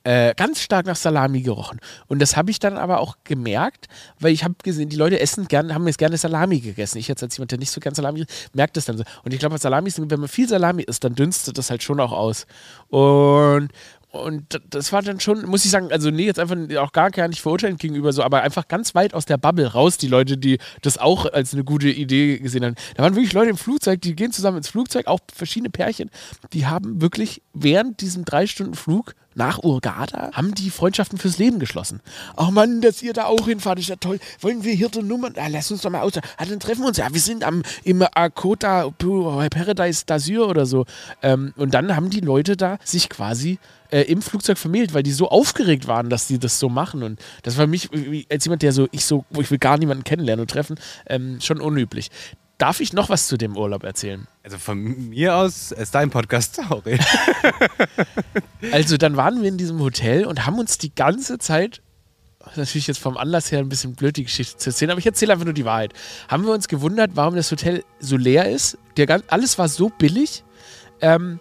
Äh, ganz stark nach Salami gerochen. Und das habe ich dann aber auch gemerkt, weil ich habe gesehen, die Leute essen gern, haben jetzt gerne Salami gegessen. Ich jetzt als jemand, der nicht so gern Salami merkt das dann so. Und ich glaube, Salami ist, wenn man viel Salami isst, dann dünstet das halt schon auch aus. Und und das war dann schon, muss ich sagen, also nee, jetzt einfach auch gar, gar nicht verurteilend gegenüber so, aber einfach ganz weit aus der Bubble raus, die Leute, die das auch als eine gute Idee gesehen haben. Da waren wirklich Leute im Flugzeug, die gehen zusammen ins Flugzeug, auch verschiedene Pärchen, die haben wirklich während diesem drei Stunden Flug nach Urgada, haben die Freundschaften fürs Leben geschlossen. Oh Mann, dass ihr da auch hinfahrt, ist ja toll. Wollen wir hier die Nummer, ah, lass uns doch mal aus. Ah, dann treffen wir uns. Ja, wir sind am, im Akota Paradise d'Azur oder so. Ähm, und dann haben die Leute da sich quasi äh, im Flugzeug vermählt, weil die so aufgeregt waren, dass die das so machen. Und das war für mich wie- als jemand, der so, ich so, ich will gar niemanden kennenlernen und treffen, ähm, schon unüblich. Darf ich noch was zu dem Urlaub erzählen? Also von mir aus ist dein Podcast, sorry. Also dann waren wir in diesem Hotel und haben uns die ganze Zeit, natürlich jetzt vom Anlass her ein bisschen blöd, die Geschichte zu erzählen, aber ich erzähle einfach nur die Wahrheit. Haben wir uns gewundert, warum das Hotel so leer ist. Der, alles war so billig. Ähm,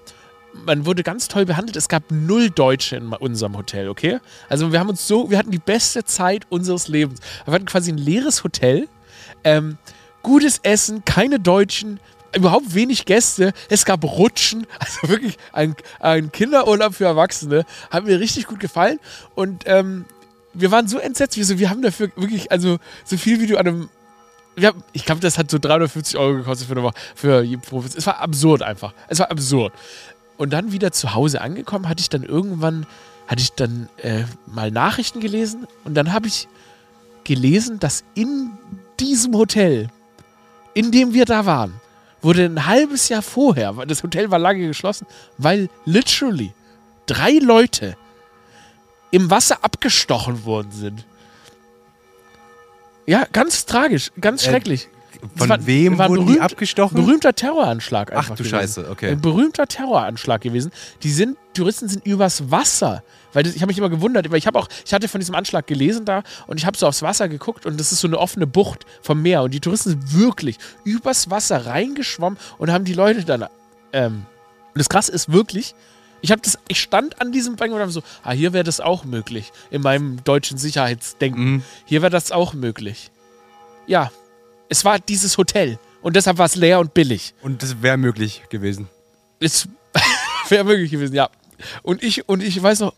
man wurde ganz toll behandelt. Es gab null Deutsche in unserem Hotel, okay? Also wir haben uns so, wir hatten die beste Zeit unseres Lebens. Wir hatten quasi ein leeres Hotel, ähm, gutes Essen, keine Deutschen, überhaupt wenig Gäste. Es gab Rutschen, also wirklich ein, ein Kinderurlaub für Erwachsene. Hat mir richtig gut gefallen. Und ähm, wir waren so entsetzt, wir, so, wir haben dafür wirklich, also so viel wie du an einem. Haben, ich glaube, das hat so 350 Euro gekostet für eine Woche. Für Profis. Es war absurd einfach. Es war absurd. Und dann wieder zu Hause angekommen, hatte ich dann irgendwann, hatte ich dann äh, mal Nachrichten gelesen und dann habe ich gelesen, dass in diesem Hotel, in dem wir da waren, wurde ein halbes Jahr vorher, weil das Hotel war lange geschlossen, weil literally drei Leute im Wasser abgestochen worden sind. Ja, ganz tragisch, ganz Äh, schrecklich. Von war- wem war wurden die berühmt- abgestochen? Berühmter Terroranschlag Ach du gewesen. Scheiße, okay. Ein berühmter Terroranschlag gewesen. Die sind, Touristen sind übers Wasser. Weil das, ich habe mich immer gewundert, weil ich habe auch, ich hatte von diesem Anschlag gelesen da und ich habe so aufs Wasser geguckt und das ist so eine offene Bucht vom Meer und die Touristen sind wirklich übers Wasser reingeschwommen und haben die Leute dann. Ähm, und das Krasse ist wirklich, ich habe das, ich stand an diesem Bank und habe so, ah, hier wäre das auch möglich in meinem deutschen Sicherheitsdenken. Mhm. Hier wäre das auch möglich. Ja, es war dieses Hotel und deshalb war es leer und billig. Und das wäre möglich gewesen. Es wäre möglich gewesen, ja. Und ich, und ich weiß noch,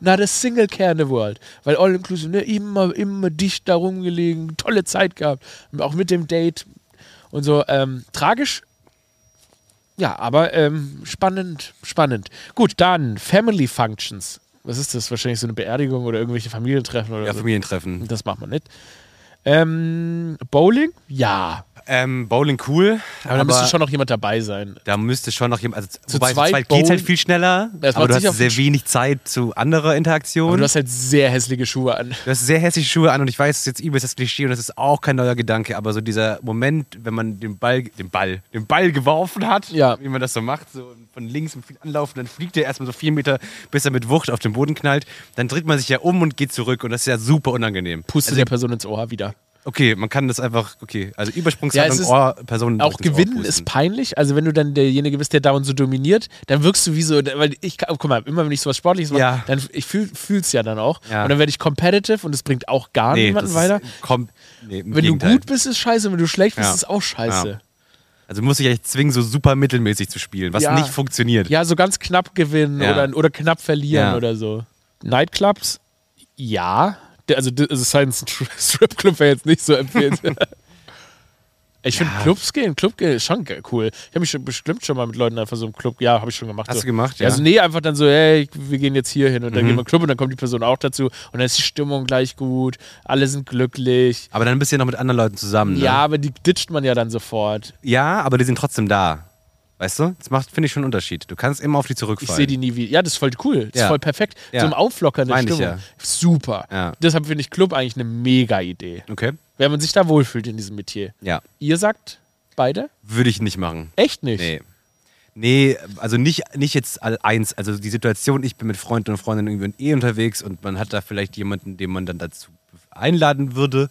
not a single care in the world. Weil all inclusive, ne, immer, immer dicht da rumgelegen, tolle Zeit gehabt. Auch mit dem Date und so. Ähm, tragisch. Ja, aber ähm, spannend, spannend. Gut, dann Family Functions. Was ist das? Wahrscheinlich so eine Beerdigung oder irgendwelche Familientreffen oder Ja, so. Familientreffen. Das macht man nicht. Ähm, Bowling? Ja. Ähm, Bowling cool, Aber, da müsste schon noch jemand dabei sein. Da müsste schon noch jemand. Also, Zu wobei, zweit zweit geht halt viel schneller, aber du hast sehr wenig Zeit zu anderer Interaktion. Aber du hast halt sehr hässliche Schuhe an. Du hast sehr hässliche Schuhe an und ich weiß, es ist jetzt übelst das Klischee und das ist auch kein neuer Gedanke, aber so dieser Moment, wenn man den Ball, den Ball, den Ball geworfen hat, Ja. wie man das so macht, so von links mit viel Anlauf, dann fliegt er erstmal so vier Meter, bis er mit Wucht auf den Boden knallt, dann dreht man sich ja um und geht zurück und das ist ja super unangenehm. Puste also, der Person ins Ohr wieder. Okay, man kann das einfach, okay, also Ja, Übersprungshandlung, es ist Ohr, Personen Auch gewinnen ist peinlich. Also wenn du dann derjenige bist, der da und so dominiert, dann wirkst du wie so, weil ich, kann- guck mal, immer wenn ich sowas Sportliches mache, Ja. dann ich fühl, fühl's ja dann auch. Ja. Und dann werde ich competitive und es bringt auch gar nee, niemanden weiter. Kommt, nee, Wenn Gegenteil. du gut bist, ist scheiße. Wenn du schlecht bist, Ja. ist auch scheiße. Ja. Also muss ich echt zwingen, so super mittelmäßig zu spielen, was Ja. nicht funktioniert. Ja, so ganz knapp gewinnen Ja. oder, oder knapp verlieren Ja. oder so. Nightclubs? Ja. Also, also Science Strip Club wäre jetzt nicht so empfehlenswert. Ich finde Ja. Clubs gehen, Club gehen ist schon cool. Ich habe mich schon bestimmt schon mal mit Leuten einfach so im Club, ja, habe ich schon gemacht. Hast so. du gemacht, Ja. ja? Also nee, einfach dann so, hey, wir gehen jetzt hier hin und dann Mhm. gehen wir in den Club und dann kommt die Person auch dazu und dann ist die Stimmung gleich gut, alle sind glücklich. Aber dann bist du ja noch mit anderen Leuten zusammen. Ne? Ja, aber die ditcht man ja dann sofort. Ja, aber die sind trotzdem da. Weißt du? Das macht, finde ich, schon einen Unterschied. Du kannst immer auf die Ich zurückfallen. sehe die nie wieder. Ja, das ist voll cool. Das ist Ja. voll perfekt. Ja. Zum Auflockern der Meine ich Stimmung. ja. Super. Ja. Deshalb finde ich Club eigentlich eine mega Idee. Okay. Wenn man sich da wohlfühlt in diesem Metier. Ja. Ihr sagt beide? Würde ich nicht machen. Echt nicht? Nee. Nee, also nicht, nicht jetzt all eins. Also die Situation, ich bin mit Freunden und Freundinnen irgendwie eh unterwegs und man hat da vielleicht jemanden, den man dann dazu einladen würde.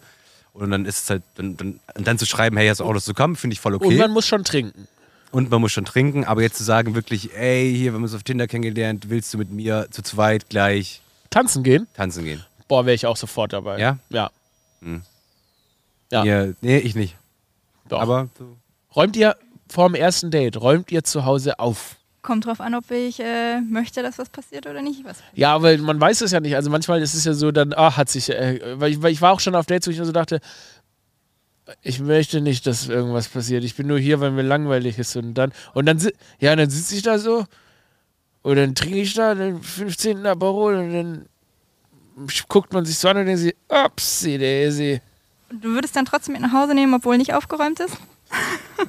Und dann ist es halt, dann, dann, dann zu schreiben, hey, hast du auch Lust zu kommen, finde ich voll okay. Und man muss schon trinken. Und man muss schon trinken, aber jetzt zu sagen, wirklich, ey, hier, wir haben uns auf Tinder kennengelernt, willst du mit mir zu zweit gleich Tanzen gehen? tanzen gehen? Boah, wäre ich auch sofort dabei. Ja? Ja. Hm. Ja. Ja, nee, ich nicht. Doch. Aber so. Räumt ihr vor dem ersten Date, räumt ihr zu Hause auf? kommt drauf an, ob ich äh, möchte, dass was passiert oder nicht. Was Ja, aber man weiß es ja nicht. Also manchmal ist es ja so, dann, ah, hat sich, äh, weil, ich, weil ich war auch schon auf Dates, wo ich nur so dachte, ich möchte nicht, dass irgendwas passiert. Ich bin nur hier, weil mir langweilig ist. Und dann, und dann, ja, dann sitze ich da so und dann trinke ich da den 15. Aperol und dann guckt man sich so an und denkt sich, upsie daisy. Du würdest dann trotzdem mit nach Hause nehmen, obwohl nicht aufgeräumt ist?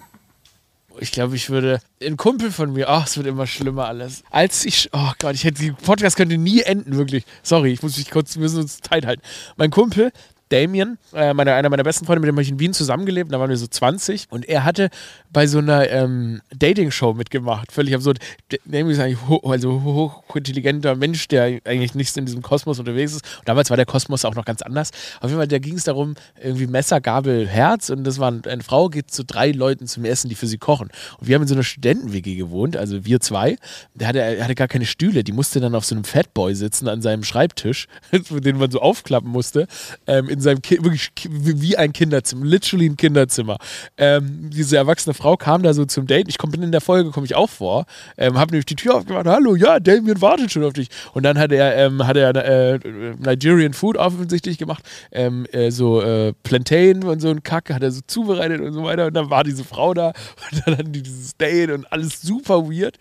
Ich glaube, ich würde. Ein Kumpel von mir, ach, es wird immer schlimmer alles. Als ich. Oh Gott, ich hätte. Die Podcast könnte nie enden, wirklich. Sorry, ich muss mich kurz. Wir müssen uns Zeit halten. Mein Kumpel, Damien, äh, meine, einer meiner besten Freunde, mit dem habe ich in Wien zusammengelebt, da waren wir so 20 und er hatte bei so einer ähm, Dating-Show mitgemacht. Völlig absurd. Damien ist eigentlich ho also hochintelligenter Mensch, der eigentlich nicht in diesem Kosmos unterwegs ist. Und damals war der Kosmos auch noch ganz anders. Auf jeden Fall, da ging es darum, irgendwie Messer, Gabel, Herz und das war ein- eine Frau, geht zu drei Leuten zum Essen, die für sie kochen. Und wir haben in so einer Studenten-WG gewohnt, also wir zwei. Der hatte, er hatte gar keine Stühle, die musste dann auf so einem Fatboy sitzen an seinem Schreibtisch, den man so aufklappen musste, ähm, in seinem, Ki wirklich wie ein Kinderzimmer, literally ein Kinderzimmer. Ähm, diese erwachsene Frau kam da so zum Date. Ich komm, bin in der Folge, komme ich auch vor, ähm, habe nämlich die Tür aufgemacht, hallo, ja, Damien wartet schon auf dich. Und dann hat er, ähm, hat er äh, Nigerian Food offensichtlich gemacht, ähm, äh, so äh, Plantain und so ein Kack hat er so zubereitet und so weiter. Und dann war diese Frau da und dann hatten die dieses Date und alles super weird.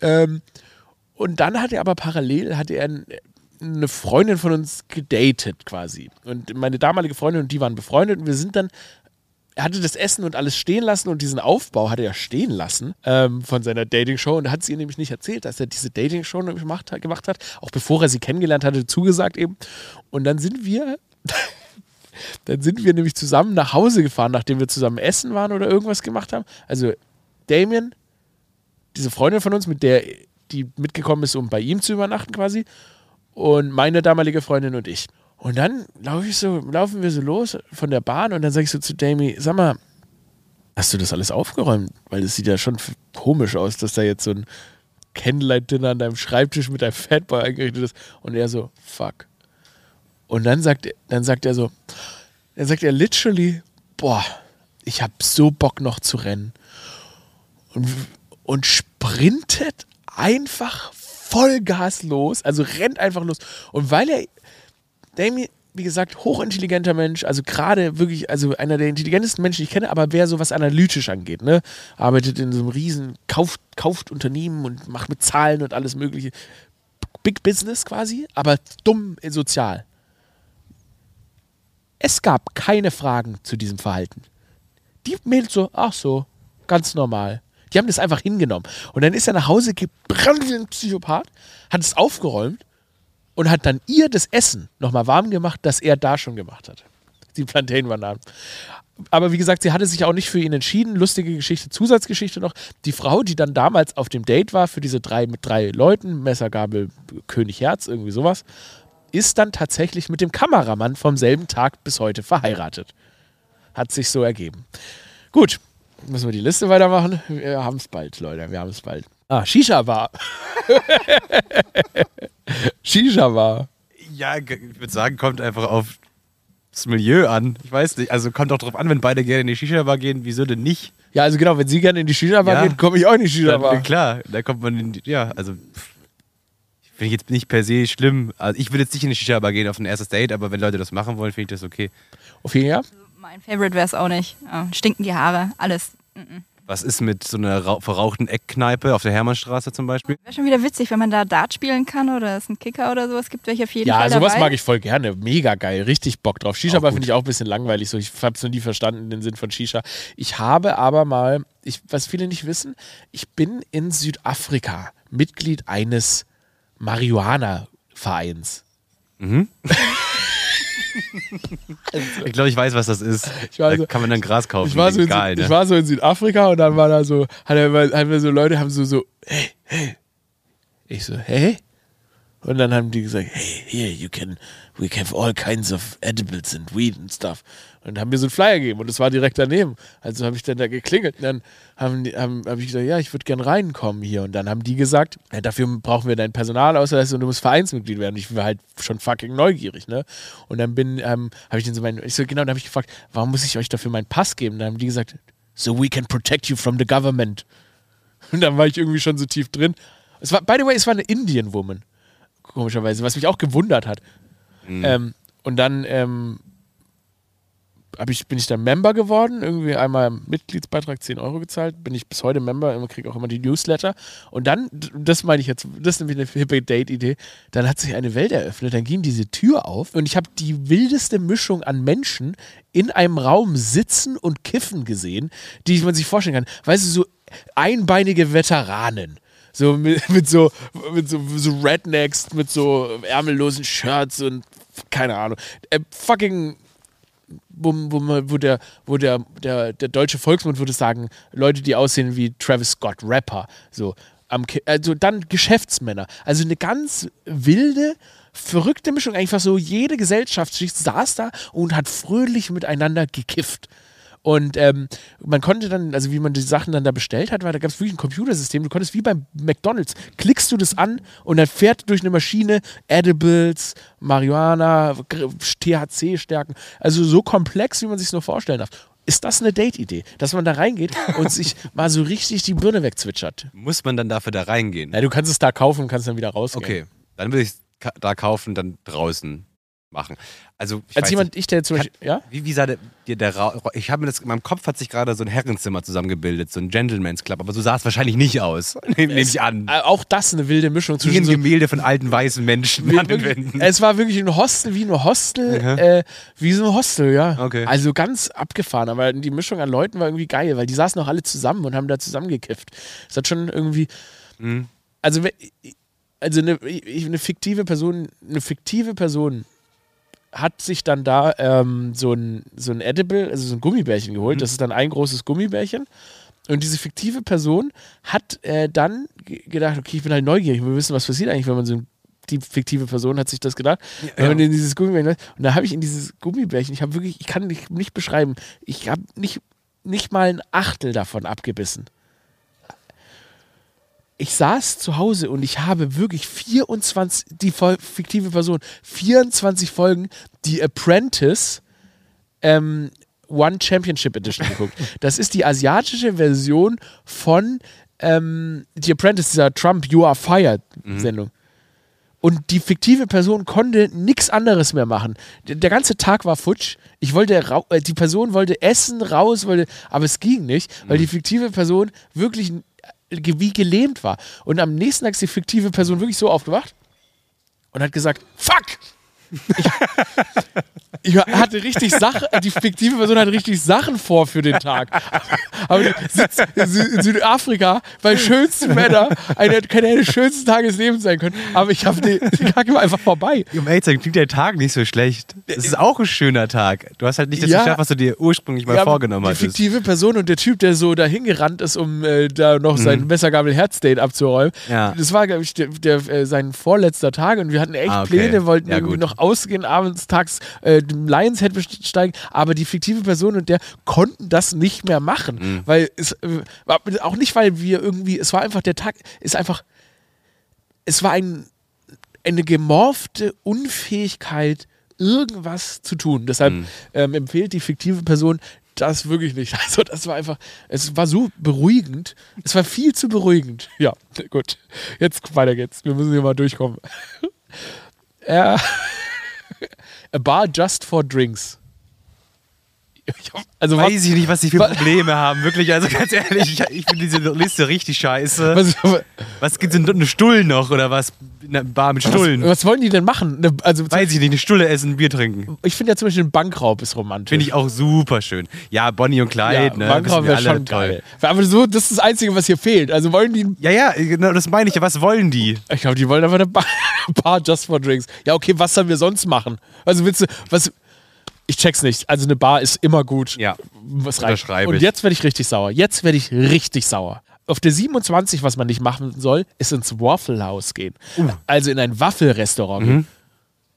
Ähm, und dann hat er aber parallel, hat er eine Freundin von uns gedatet quasi. Und meine damalige Freundin und die waren befreundet und wir sind dann, er hatte das Essen und alles stehen lassen und diesen Aufbau hat er ja stehen lassen ähm, von seiner Dating-Show und hat sie ihr nämlich nicht erzählt, dass er diese Dating-Show gemacht gemacht hat, auch bevor er sie kennengelernt hatte, zugesagt eben. Und dann sind wir, dann sind wir nämlich zusammen nach Hause gefahren, nachdem wir zusammen essen waren oder irgendwas gemacht haben. Also Damien, diese Freundin von uns, mit der die mitgekommen ist, um bei ihm zu übernachten quasi, und meine damalige Freundin und ich. Und dann lauf ich so, laufen wir so los von der Bahn und dann sag ich so zu Damie, sag mal, hast du das alles aufgeräumt? Weil es sieht ja schon komisch aus, dass da jetzt so ein Candlelight-Dinner an deinem Schreibtisch mit deinem Fatboy eingerichtet ist. Und er so, fuck. Und dann sagt, er- dann sagt er so, dann sagt er literally, boah, ich hab so Bock noch zu rennen. Und, und sprintet einfach Vollgas los, also rennt einfach los. Und weil er, Damien, wie gesagt, hochintelligenter Mensch, also gerade wirklich, also einer der intelligentesten Menschen, die ich kenne, aber wer sowas analytisch angeht, ne, arbeitet in so einem riesen, kauft, kauft Unternehmen und macht mit Zahlen und alles mögliche. Big Business quasi, aber dumm sozial. Es gab keine Fragen zu diesem Verhalten. Die Mädels so, ach so, ganz normal. Die haben das einfach hingenommen. Und dann ist er nach Hause gebrannt wie ein Psychopath, hat es aufgeräumt und hat dann ihr das Essen nochmal warm gemacht, das er da schon gemacht hat. Die Plantain-Bananen. Aber wie gesagt, sie hatte sich auch nicht für ihn entschieden. Lustige Geschichte, Zusatzgeschichte noch. Die Frau, die dann damals auf dem Date war für diese drei mit drei Leuten, Messer, Gabel, König Herz, irgendwie sowas, ist dann tatsächlich mit dem Kameramann vom selben Tag bis heute verheiratet. Hat sich so ergeben. Gut, müssen wir die Liste weitermachen? Wir haben es bald, Leute. Wir haben es bald. Ah, Shisha-Bar. Shisha-Bar. Ja, ich würde sagen, kommt einfach auf das Milieu an. Ich weiß nicht. Also kommt auch drauf an, wenn beide gerne in die Shisha-Bar gehen, wieso denn nicht? Ja, also genau, wenn Sie gerne in die Shisha-Bar Ja. gehen, komme ich auch in die Shisha-Bar. klar, da kommt man in die, ja, also finde ich jetzt nicht per se schlimm. Also ich würde jetzt nicht in die Shisha-Bar gehen auf ein erstes Date, aber wenn Leute das machen wollen, finde ich das okay. Ophelia? Also Mein Favorite wäre es auch nicht. Ja, stinken die Haare, alles. Mhm. Was ist mit so einer rau- verrauchten Eckkneipe auf der Hermannstraße zum Beispiel? Wäre schon wieder witzig, wenn man da Dart spielen kann oder es einen Kicker oder sowas gibt, welche auf jeden Ja, Fall sowas dabei. mag ich voll gerne. Mega geil. Richtig Bock drauf. Auch gut. finde ich auch ein bisschen langweilig. So, ich habe es noch nie verstanden, den Sinn von Shisha. Ich habe aber mal, ich, was viele nicht wissen, ich bin in Südafrika Mitglied eines Marihuana-Vereins. Ich glaube, ich weiß, was das ist. Da so- kann man dann Gras kaufen. Ich war, so in, Egal, ne? ich war so in Südafrika und dann war da so, hat er immer, haben wir so Leute, haben so, so, hey, hey. Ich so, hey? Und dann haben die gesagt, hey, here, you can, we have all kinds of edibles and weed and stuff. Und haben mir so einen Flyer gegeben und es war direkt daneben. Also habe ich dann da geklingelt und dann haben, die- haben, hab ich gesagt, ja, ich würde gern reinkommen hier. Und dann haben die gesagt, ja, dafür brauchen wir deinen Personalausweis und du musst Vereinsmitglied werden. Ich war halt schon fucking neugierig, ne? Und dann bin, ähm, habe ich den so meinen, ich so, genau, dann habe ich gefragt, warum muss ich euch dafür meinen Pass geben? Und dann haben die gesagt, so we can protect you from the government. Und dann war ich irgendwie schon so tief drin. Es war, by the way, es war eine Indian Woman. Komischerweise, was mich auch gewundert hat. Mhm. Ähm, und dann ähm, ich, bin ich dann Member geworden, irgendwie einmal Mitgliedsbeitrag 10 Euro gezahlt, bin ich bis heute Member, kriege auch immer die Newsletter. Und dann, das meine ich jetzt, das ist nämlich eine hippe Date-Idee, dann hat sich eine Welt eröffnet, dann ging diese Tür auf und ich habe die wildeste Mischung an Menschen in einem Raum sitzen und kiffen gesehen, die man sich vorstellen kann. Weißt du, so einbeinige Veteranen. So mit, mit so mit so, so Rednecks, mit so ärmellosen Shirts und keine Ahnung. Äh, fucking wo, wo, wo, der, wo der, der, der deutsche Volksmund würde sagen, Leute, die aussehen wie Travis Scott, Rapper. So, am, also dann Geschäftsmänner. Also eine ganz wilde, verrückte Mischung. Einfach so, jede Gesellschaftsschicht saß da und hat fröhlich miteinander gekifft. Und ähm, man konnte dann, also wie man die Sachen dann da bestellt hat, weil da gab es wirklich ein Computersystem. Du konntest wie beim McDonalds, klickst du das an und dann fährt durch eine Maschine Edibles, Marihuana, THC-Stärken. Also so komplex, wie man sich nur vorstellen darf. Ist das eine Date-Idee, dass man da reingeht und sich mal so richtig die Birne wegzwitschert? Muss man dann dafür da reingehen? Na, du kannst es da kaufen und kannst dann wieder rausgehen. Okay, dann würde ich es da kaufen, dann draußen machen. Also, Als jemand, ich der zum Beispiel, ja? Wie, wie sah der, der, der Ich habe mir das, in meinem Kopf hat sich gerade so ein Herrenzimmer zusammengebildet, so ein Gentleman's Club, aber so sah es wahrscheinlich nicht aus. Nehme nehm ich an. Äh, Auch das eine wilde Mischung Wie zwischen ein so Gemälde von alten weißen Menschen an den Wänden. es war wirklich ein Hostel, wie ein Hostel, Aha. äh, wie so ein Hostel, ja. Okay. Also ganz abgefahren, aber die Mischung an Leuten war irgendwie geil, weil die saßen auch alle zusammen und haben da zusammengekifft. Das hat schon irgendwie, Mhm. also, also eine, eine fiktive Person, eine fiktive Person hat sich dann da ähm, so ein, so ein Edible, also so ein Gummibärchen geholt. Mhm. Das ist dann ein großes Gummibärchen. Und diese fiktive Person hat äh, dann ge- gedacht, okay, ich bin halt neugierig, will wissen, was passiert eigentlich, wenn man so ein die fiktive Person hat sich das gedacht. Wenn man in dieses Gummibärchen und da habe ich in dieses Gummibärchen, ich habe wirklich, ich kann nicht, nicht beschreiben, ich habe nicht, nicht mal ein Achtel davon abgebissen. Ich saß zu Hause und ich habe wirklich 24, die fiktive Person, 24 Folgen die Apprentice ähm, One Championship Edition geguckt. Das ist die asiatische Version von ähm, The Apprentice, dieser Trump You Are Fired Sendung. Und die fiktive Person konnte nichts anderes mehr machen. Der, der ganze Tag war futsch. Ich wollte, äh, die Person wollte essen, raus, wollte, aber es ging nicht, weil die fiktive Person wirklich wie gelähmt war. Und am nächsten Tag ist die fiktive Person wirklich so aufgewacht und hat gesagt, fuck! Ich, ich hatte richtig Sachen, die fiktive Person hatte richtig Sachen vor für den Tag. Aber die sitzt in Sü- in Südafrika bei schönsten Wetter, einer könnte der schönsten Tag des Lebens sein können. Aber ich habe den, den Tag immer einfach vorbei. Um ehrlich zu sein, klingt der Tag nicht so schlecht. Es ist auch ein schöner Tag. Du hast halt nicht das Ja. geschafft, was du dir ursprünglich mal Ja, vorgenommen die hattest. fiktive Person und der Typ, der so dahin gerannt ist, um äh, da noch sein Messergabel-Herz-Date abzuräumen. Mhm. Ja. Das war, glaube ich, der, der, äh, sein vorletzter Tag und wir hatten echt Ah, okay. Pläne, wollten Ja, irgendwie gut. noch ausgehen, abends, tags äh, dem Lions Head besteigen, aber die fiktive Person und der konnten das nicht mehr machen, Mhm. weil es äh, war auch nicht, weil wir irgendwie, es war einfach der Tag, ist einfach, es war ein, eine gemorfte Unfähigkeit, irgendwas zu tun. Deshalb Mhm. ähm, empfiehlt die fiktive Person das wirklich nicht. Also das war einfach, es war so beruhigend. Es war viel zu beruhigend. Ja, gut. Jetzt weiter geht's. Wir müssen hier mal durchkommen. Ja. Uh, a bar just for drinks. Also was, Weiß ich nicht, was die für Was- Probleme haben. Wirklich, also ganz ehrlich, ich, ich finde diese Liste richtig scheiße. Was, was, gibt's denn? Eine Stuhl noch oder was? Eine Bar mit Stullen? was wollen die denn machen? Ne, Also Weiß ich nicht, eine Stulle essen, ein Bier trinken. ich finde ja zum Beispiel ein Bankraub ist romantisch. Finde ich auch super schön. Ja, Bonnie und Clyde, ja, ne? Bankraub wäre schon geil. Aber so, das ist das Einzige, was hier fehlt. Also wollen die Ja, ja, genau, das meine ich ja. Was wollen die? Ich glaube, die wollen einfach eine Bar, Bar just for drinks. Ja, okay, was sollen wir sonst machen? Also willst du, was. Ich check's nicht. Also eine Bar ist immer gut. Ja, was reicht. unterschreibe Und ich. jetzt werde ich richtig sauer. Jetzt werde ich richtig sauer. Auf der 27, was man nicht machen soll, ist ins Waffle House gehen. Uh. Also in ein Waffelrestaurant Mhm. gehen.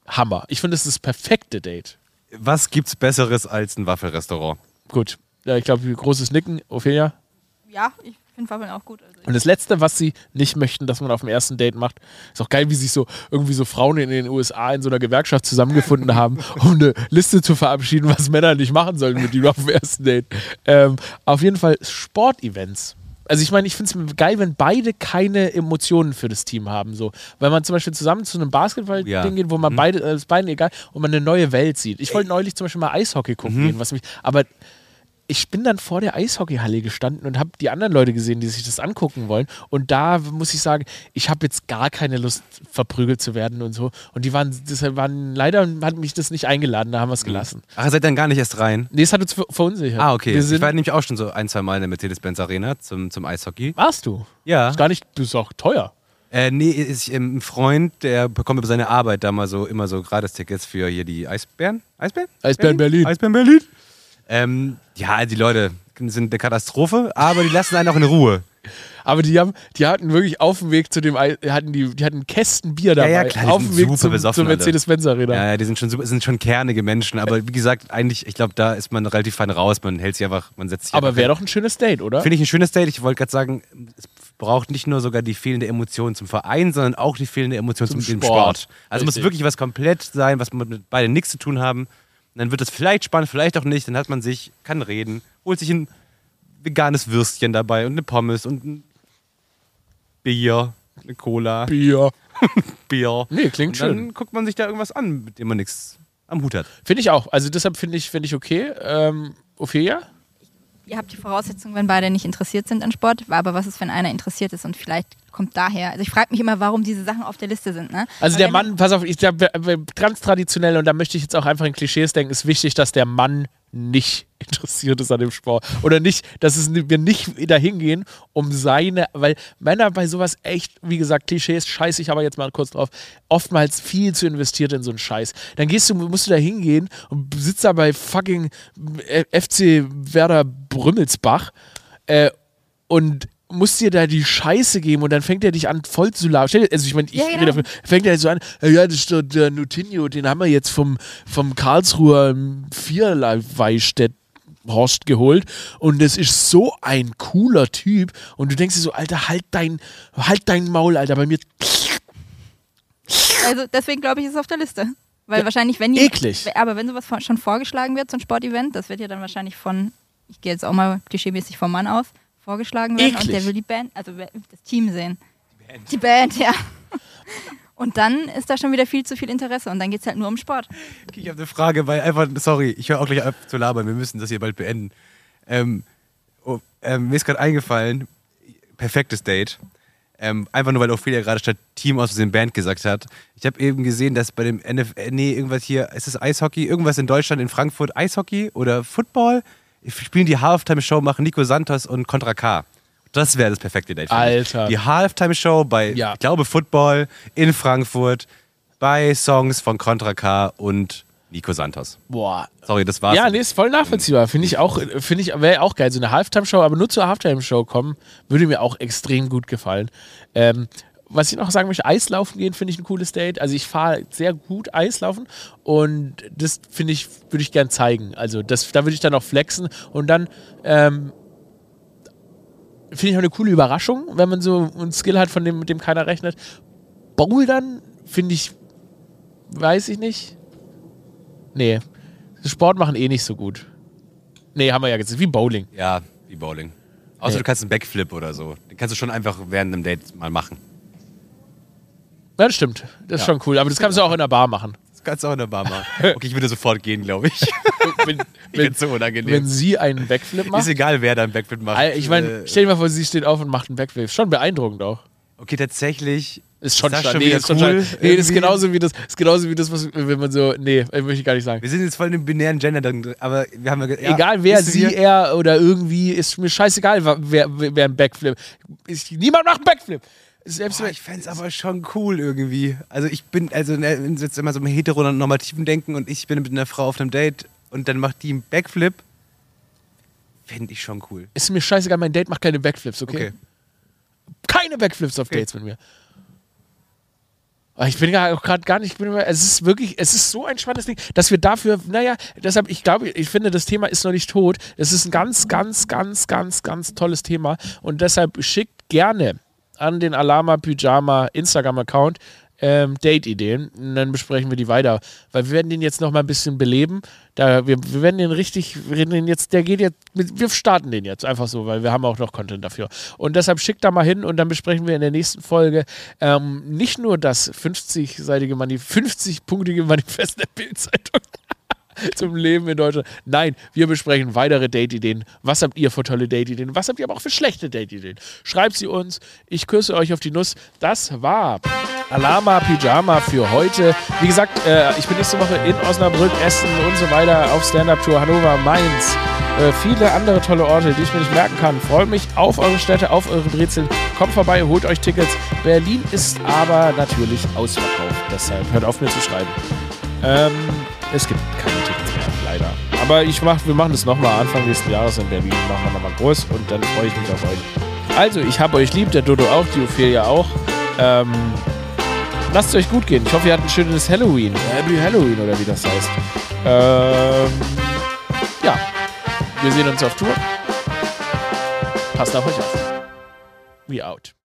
Hammer. Ich finde, das ist das perfekte Date. Was gibt's Besseres als ein Waffelrestaurant? Gut. Ja, ich glaube, großes Nicken, Ophelia. Ja, ich finde Waffeln auch gut. Also Und das Letzte, was sie nicht möchten, dass man auf dem ersten Date macht, ist auch geil, wie sich so irgendwie so Frauen in den USA in so einer Gewerkschaft zusammengefunden haben, um eine Liste zu verabschieden, was Männer nicht machen sollen mit ihnen auf dem ersten Date. Ähm, auf jeden Fall Sportevents. Also ich meine, ich finde es geil, wenn beide keine Emotionen für das Team haben. So. Wenn man zum Beispiel zusammen zu einem Basketball-Ding Ja. geht, wo man beide, äh, ist beiden egal, und man eine neue Welt sieht. Ich wollte neulich zum Beispiel mal Eishockey gucken gehen, was mich, aber ich bin dann vor der Eishockeyhalle gestanden und habe die anderen Leute gesehen, die sich das angucken wollen. Und da muss ich sagen, ich habe jetzt gar keine Lust, verprügelt zu werden und so. Und die waren, deshalb waren, leider hat mich das nicht eingeladen, da haben wir es gelassen. Ach, ihr seid dann gar nicht erst rein? Nee, es hat uns ver verunsichert. Ah, okay. Wir Ich war nämlich auch schon so ein, zwei Mal in der Mercedes-Benz Arena zum, zum Eishockey. warst du? Ja. Ist gar nicht, das ist auch teuer. Äh, nee, ist ähm, ein Freund, der bekommt über seine Arbeit da mal so immer so Gratistickets für hier die Eisbären. Eisbären? Eisbären Berlin. Eisbären Berlin. Ähm, ja, die Leute sind eine Katastrophe, aber die lassen einen auch in Ruhe. Aber die haben, die hatten wirklich auf dem Weg zu dem, hatten die, die hatten Kästen Bier dabei. ja, klar, die auf dem Weg zum, zur alle. Mercedes-Benz Arena. Ja, ja, die sind schon super, sind schon kernige Menschen, aber wie gesagt, eigentlich, ich glaube, da ist man relativ fein raus, man hält sich einfach, man setzt sich Aber wäre doch ein schönes Date, oder? Finde ich ein schönes Date. Ich wollte gerade sagen, es braucht nicht nur sogar die fehlende Emotion zum Verein, sondern auch die fehlende Emotion zum, Zum dem Sport. Sport. Also muss Richtig. wirklich was komplett sein, was mit mit beiden nichts zu tun haben. Und dann wird es vielleicht spannend, vielleicht auch nicht. Dann hat man sich, kann reden, holt sich ein veganes Würstchen dabei und eine Pommes und ein Bier, eine Cola, Bier. Bier. Nee, klingt und dann schön. guckt man sich da irgendwas an, mit dem man nichts am Hut hat. Finde ich auch. Also deshalb finde ich, finde ich okay. Ähm, Ophelia? Ihr habt die Voraussetzungen, wenn beide nicht interessiert sind an Sport, aber was ist, wenn einer interessiert ist und vielleicht kommt daher. Also ich frage mich immer, warum diese Sachen auf der Liste sind. Ne? Also der wenn- Mann, pass auf, ich glaube, ganz traditionell, und da möchte ich jetzt auch einfach in Klischees denken, ist wichtig, dass der Mann nicht interessiert ist an dem Sport. Oder nicht, dass es, wir nicht dahin gehen, um seine, weil Männer bei sowas echt, wie gesagt, Klischees, scheiße ich aber jetzt mal kurz drauf, oftmals viel zu investiert in so einen Scheiß. Dann gehst du, musst du da hingehen und sitzt da bei fucking FC Werder Brümmelsbach äh, und musst dir da die Scheiße geben und dann fängt er dich an voll zu labern. Also ich meine, ich Ja, rede genau. davon, fängt er so an, "Ja, ja, das ist doch der Nutinho, den haben wir jetzt vom, vom Karlsruher Vierweistedt Horst geholt und das ist so ein cooler Typ und du denkst dir so, Alter, halt dein, halt dein Maul, Alter, bei mir Also deswegen glaube ich, ist es auf der Liste. Weil wahrscheinlich, wenn die, eklig. Aber wenn sowas schon vorgeschlagen wird, so ein Sportevent, das wird ja dann wahrscheinlich von, ich gehe jetzt auch mal klischeemäßig vom Mann aus, vorgeschlagen werden und Eklig. der will die Band, also das Team sehen. Die Band, ja. Und dann ist da schon wieder viel zu viel Interesse und dann geht es halt nur um Sport. Ich habe eine Frage, weil einfach, sorry, ich höre auch gleich auf zu labern, wir müssen das hier bald beenden. Ähm, oh, ähm, mir ist gerade eingefallen, perfektes Date. Ähm, einfach nur, weil Ophelia gerade statt Team aus Versehen Band gesagt hat. Ich habe eben gesehen, dass bei dem NFL, nee, irgendwas hier, ist es Eishockey, irgendwas in Deutschland, in Frankfurt, Eishockey oder Football, spielen die Halftime-Show, machen Nico Santos und Contra K. Das wäre das perfekte Date. Alter. Die Halftime-Show bei, Ja. ich glaube, Football in Frankfurt bei Songs von Contra K und Nico Santos. boah. Sorry, das war's. Ja, nee, ist voll nachvollziehbar. Finde ich auch, finde ich, wäre auch geil. So eine Halftime-Show, aber nur zur Halftime-Show kommen, würde mir auch extrem gut gefallen. Ähm, was ich noch sagen möchte, Eislaufen gehen finde ich ein cooles Date. Also ich fahre sehr gut Eislaufen und das finde ich, würde ich gern zeigen. Also das, da würde ich dann auch flexen und dann ähm, finde ich auch eine coole Überraschung, wenn man so einen Skill hat, von dem, mit dem keiner rechnet. Bouldern finde ich, weiß ich nicht. Nee, Sport machen eh nicht so gut. Nee, haben wir ja gesagt, wie Bowling. Ja, wie Bowling. Außer Nee. du kannst einen Backflip oder so. Den kannst du schon einfach während einem Date mal machen. Ja, das stimmt. Das ist Ja. schon cool. Aber das kannst du auch in der Bar machen. Das kannst du auch in der Bar machen. Okay, ich würde sofort gehen, glaube ich. wenn, Ich wenn, so unangenehm. wenn sie einen Backflip Ist macht. egal, wer da einen Backflip macht. Ich meine, Äh, stell dir mal vor, sie steht auf und macht einen Backflip. Schon beeindruckend auch. okay, tatsächlich. Ist schon das stark. schon Nee, ist schon cool, stark. Nee, das ist genauso wie das, ist genauso wie das, was, wenn man so. Nee, möchte ich gar nicht sagen. Wir sind jetzt voll in dem binären Gender drin, aber wir haben ja, ja Egal wer, sie, wir- er oder irgendwie, ist mir scheißegal, wa- wer, wer ein Backflip. Ist, niemand macht einen Backflip. Selbst Boah, wenn- ich fände es aber schon cool irgendwie. Also ich bin, also ne, jetzt immer so im heteronormativen Denken und ich bin mit einer Frau auf einem Date und dann macht die einen Backflip, fände ich schon cool. ist mir scheißegal, mein Date macht keine Backflips, okay? Okay. Keine Backflips auf Okay. Dates mit mir. Aber ich bin ja auch gerade gar nicht, ich bin immer, es ist wirklich, es ist so ein spannendes Ding, dass wir dafür, naja, deshalb, ich glaube, ich finde, das Thema ist noch nicht tot. Es ist ein ganz, ganz, ganz, ganz, ganz tolles Thema und deshalb schickt gerne an den Alama Pyjama Instagram-Account ähm, Date-Ideen. Und dann besprechen wir die weiter. Weil wir werden den jetzt noch mal ein bisschen beleben. Da, wir, wir werden den richtig, wir den jetzt, der geht jetzt, wir starten den jetzt einfach so, weil wir haben auch noch Content dafür. Und deshalb schickt da mal hin und dann besprechen wir in der nächsten Folge ähm, nicht nur das 50-seitige Manifest, 50-punktige Manifest der Bildzeitung zum Leben in Deutschland. Nein, wir besprechen weitere Date-Ideen. Was habt ihr für tolle Date-Ideen? Was habt ihr aber auch für schlechte Date-Ideen? Schreibt sie uns. Ich küsse euch auf die Nuss. Das war Alama Pyjama für heute. Wie gesagt, äh, ich bin nächste Woche in Osnabrück, Essen und so weiter auf Stand-Up-Tour Hannover, Mainz. Äh, viele andere tolle Orte, die ich mir nicht merken kann. Freue mich auf eure Städte, auf eure Brezeln. Kommt vorbei, holt euch Tickets. Berlin ist aber natürlich ausverkauft. Deshalb hört auf mir zu schreiben. Ähm, es gibt keine Tickets mehr, leider. Aber ich mach, wir machen das nochmal Anfang nächsten Jahres in Berlin. Machen wir nochmal groß und dann freue ich mich auf euch. Also, ich habe euch lieb, der Dodo auch, die Ophelia auch. Ähm, lasst es euch gut gehen. Ich hoffe, ihr hattet ein schönes Halloween. Happy Halloween oder wie das heißt. Ähm, ja, wir sehen uns auf Tour. Passt auf euch auf. We out.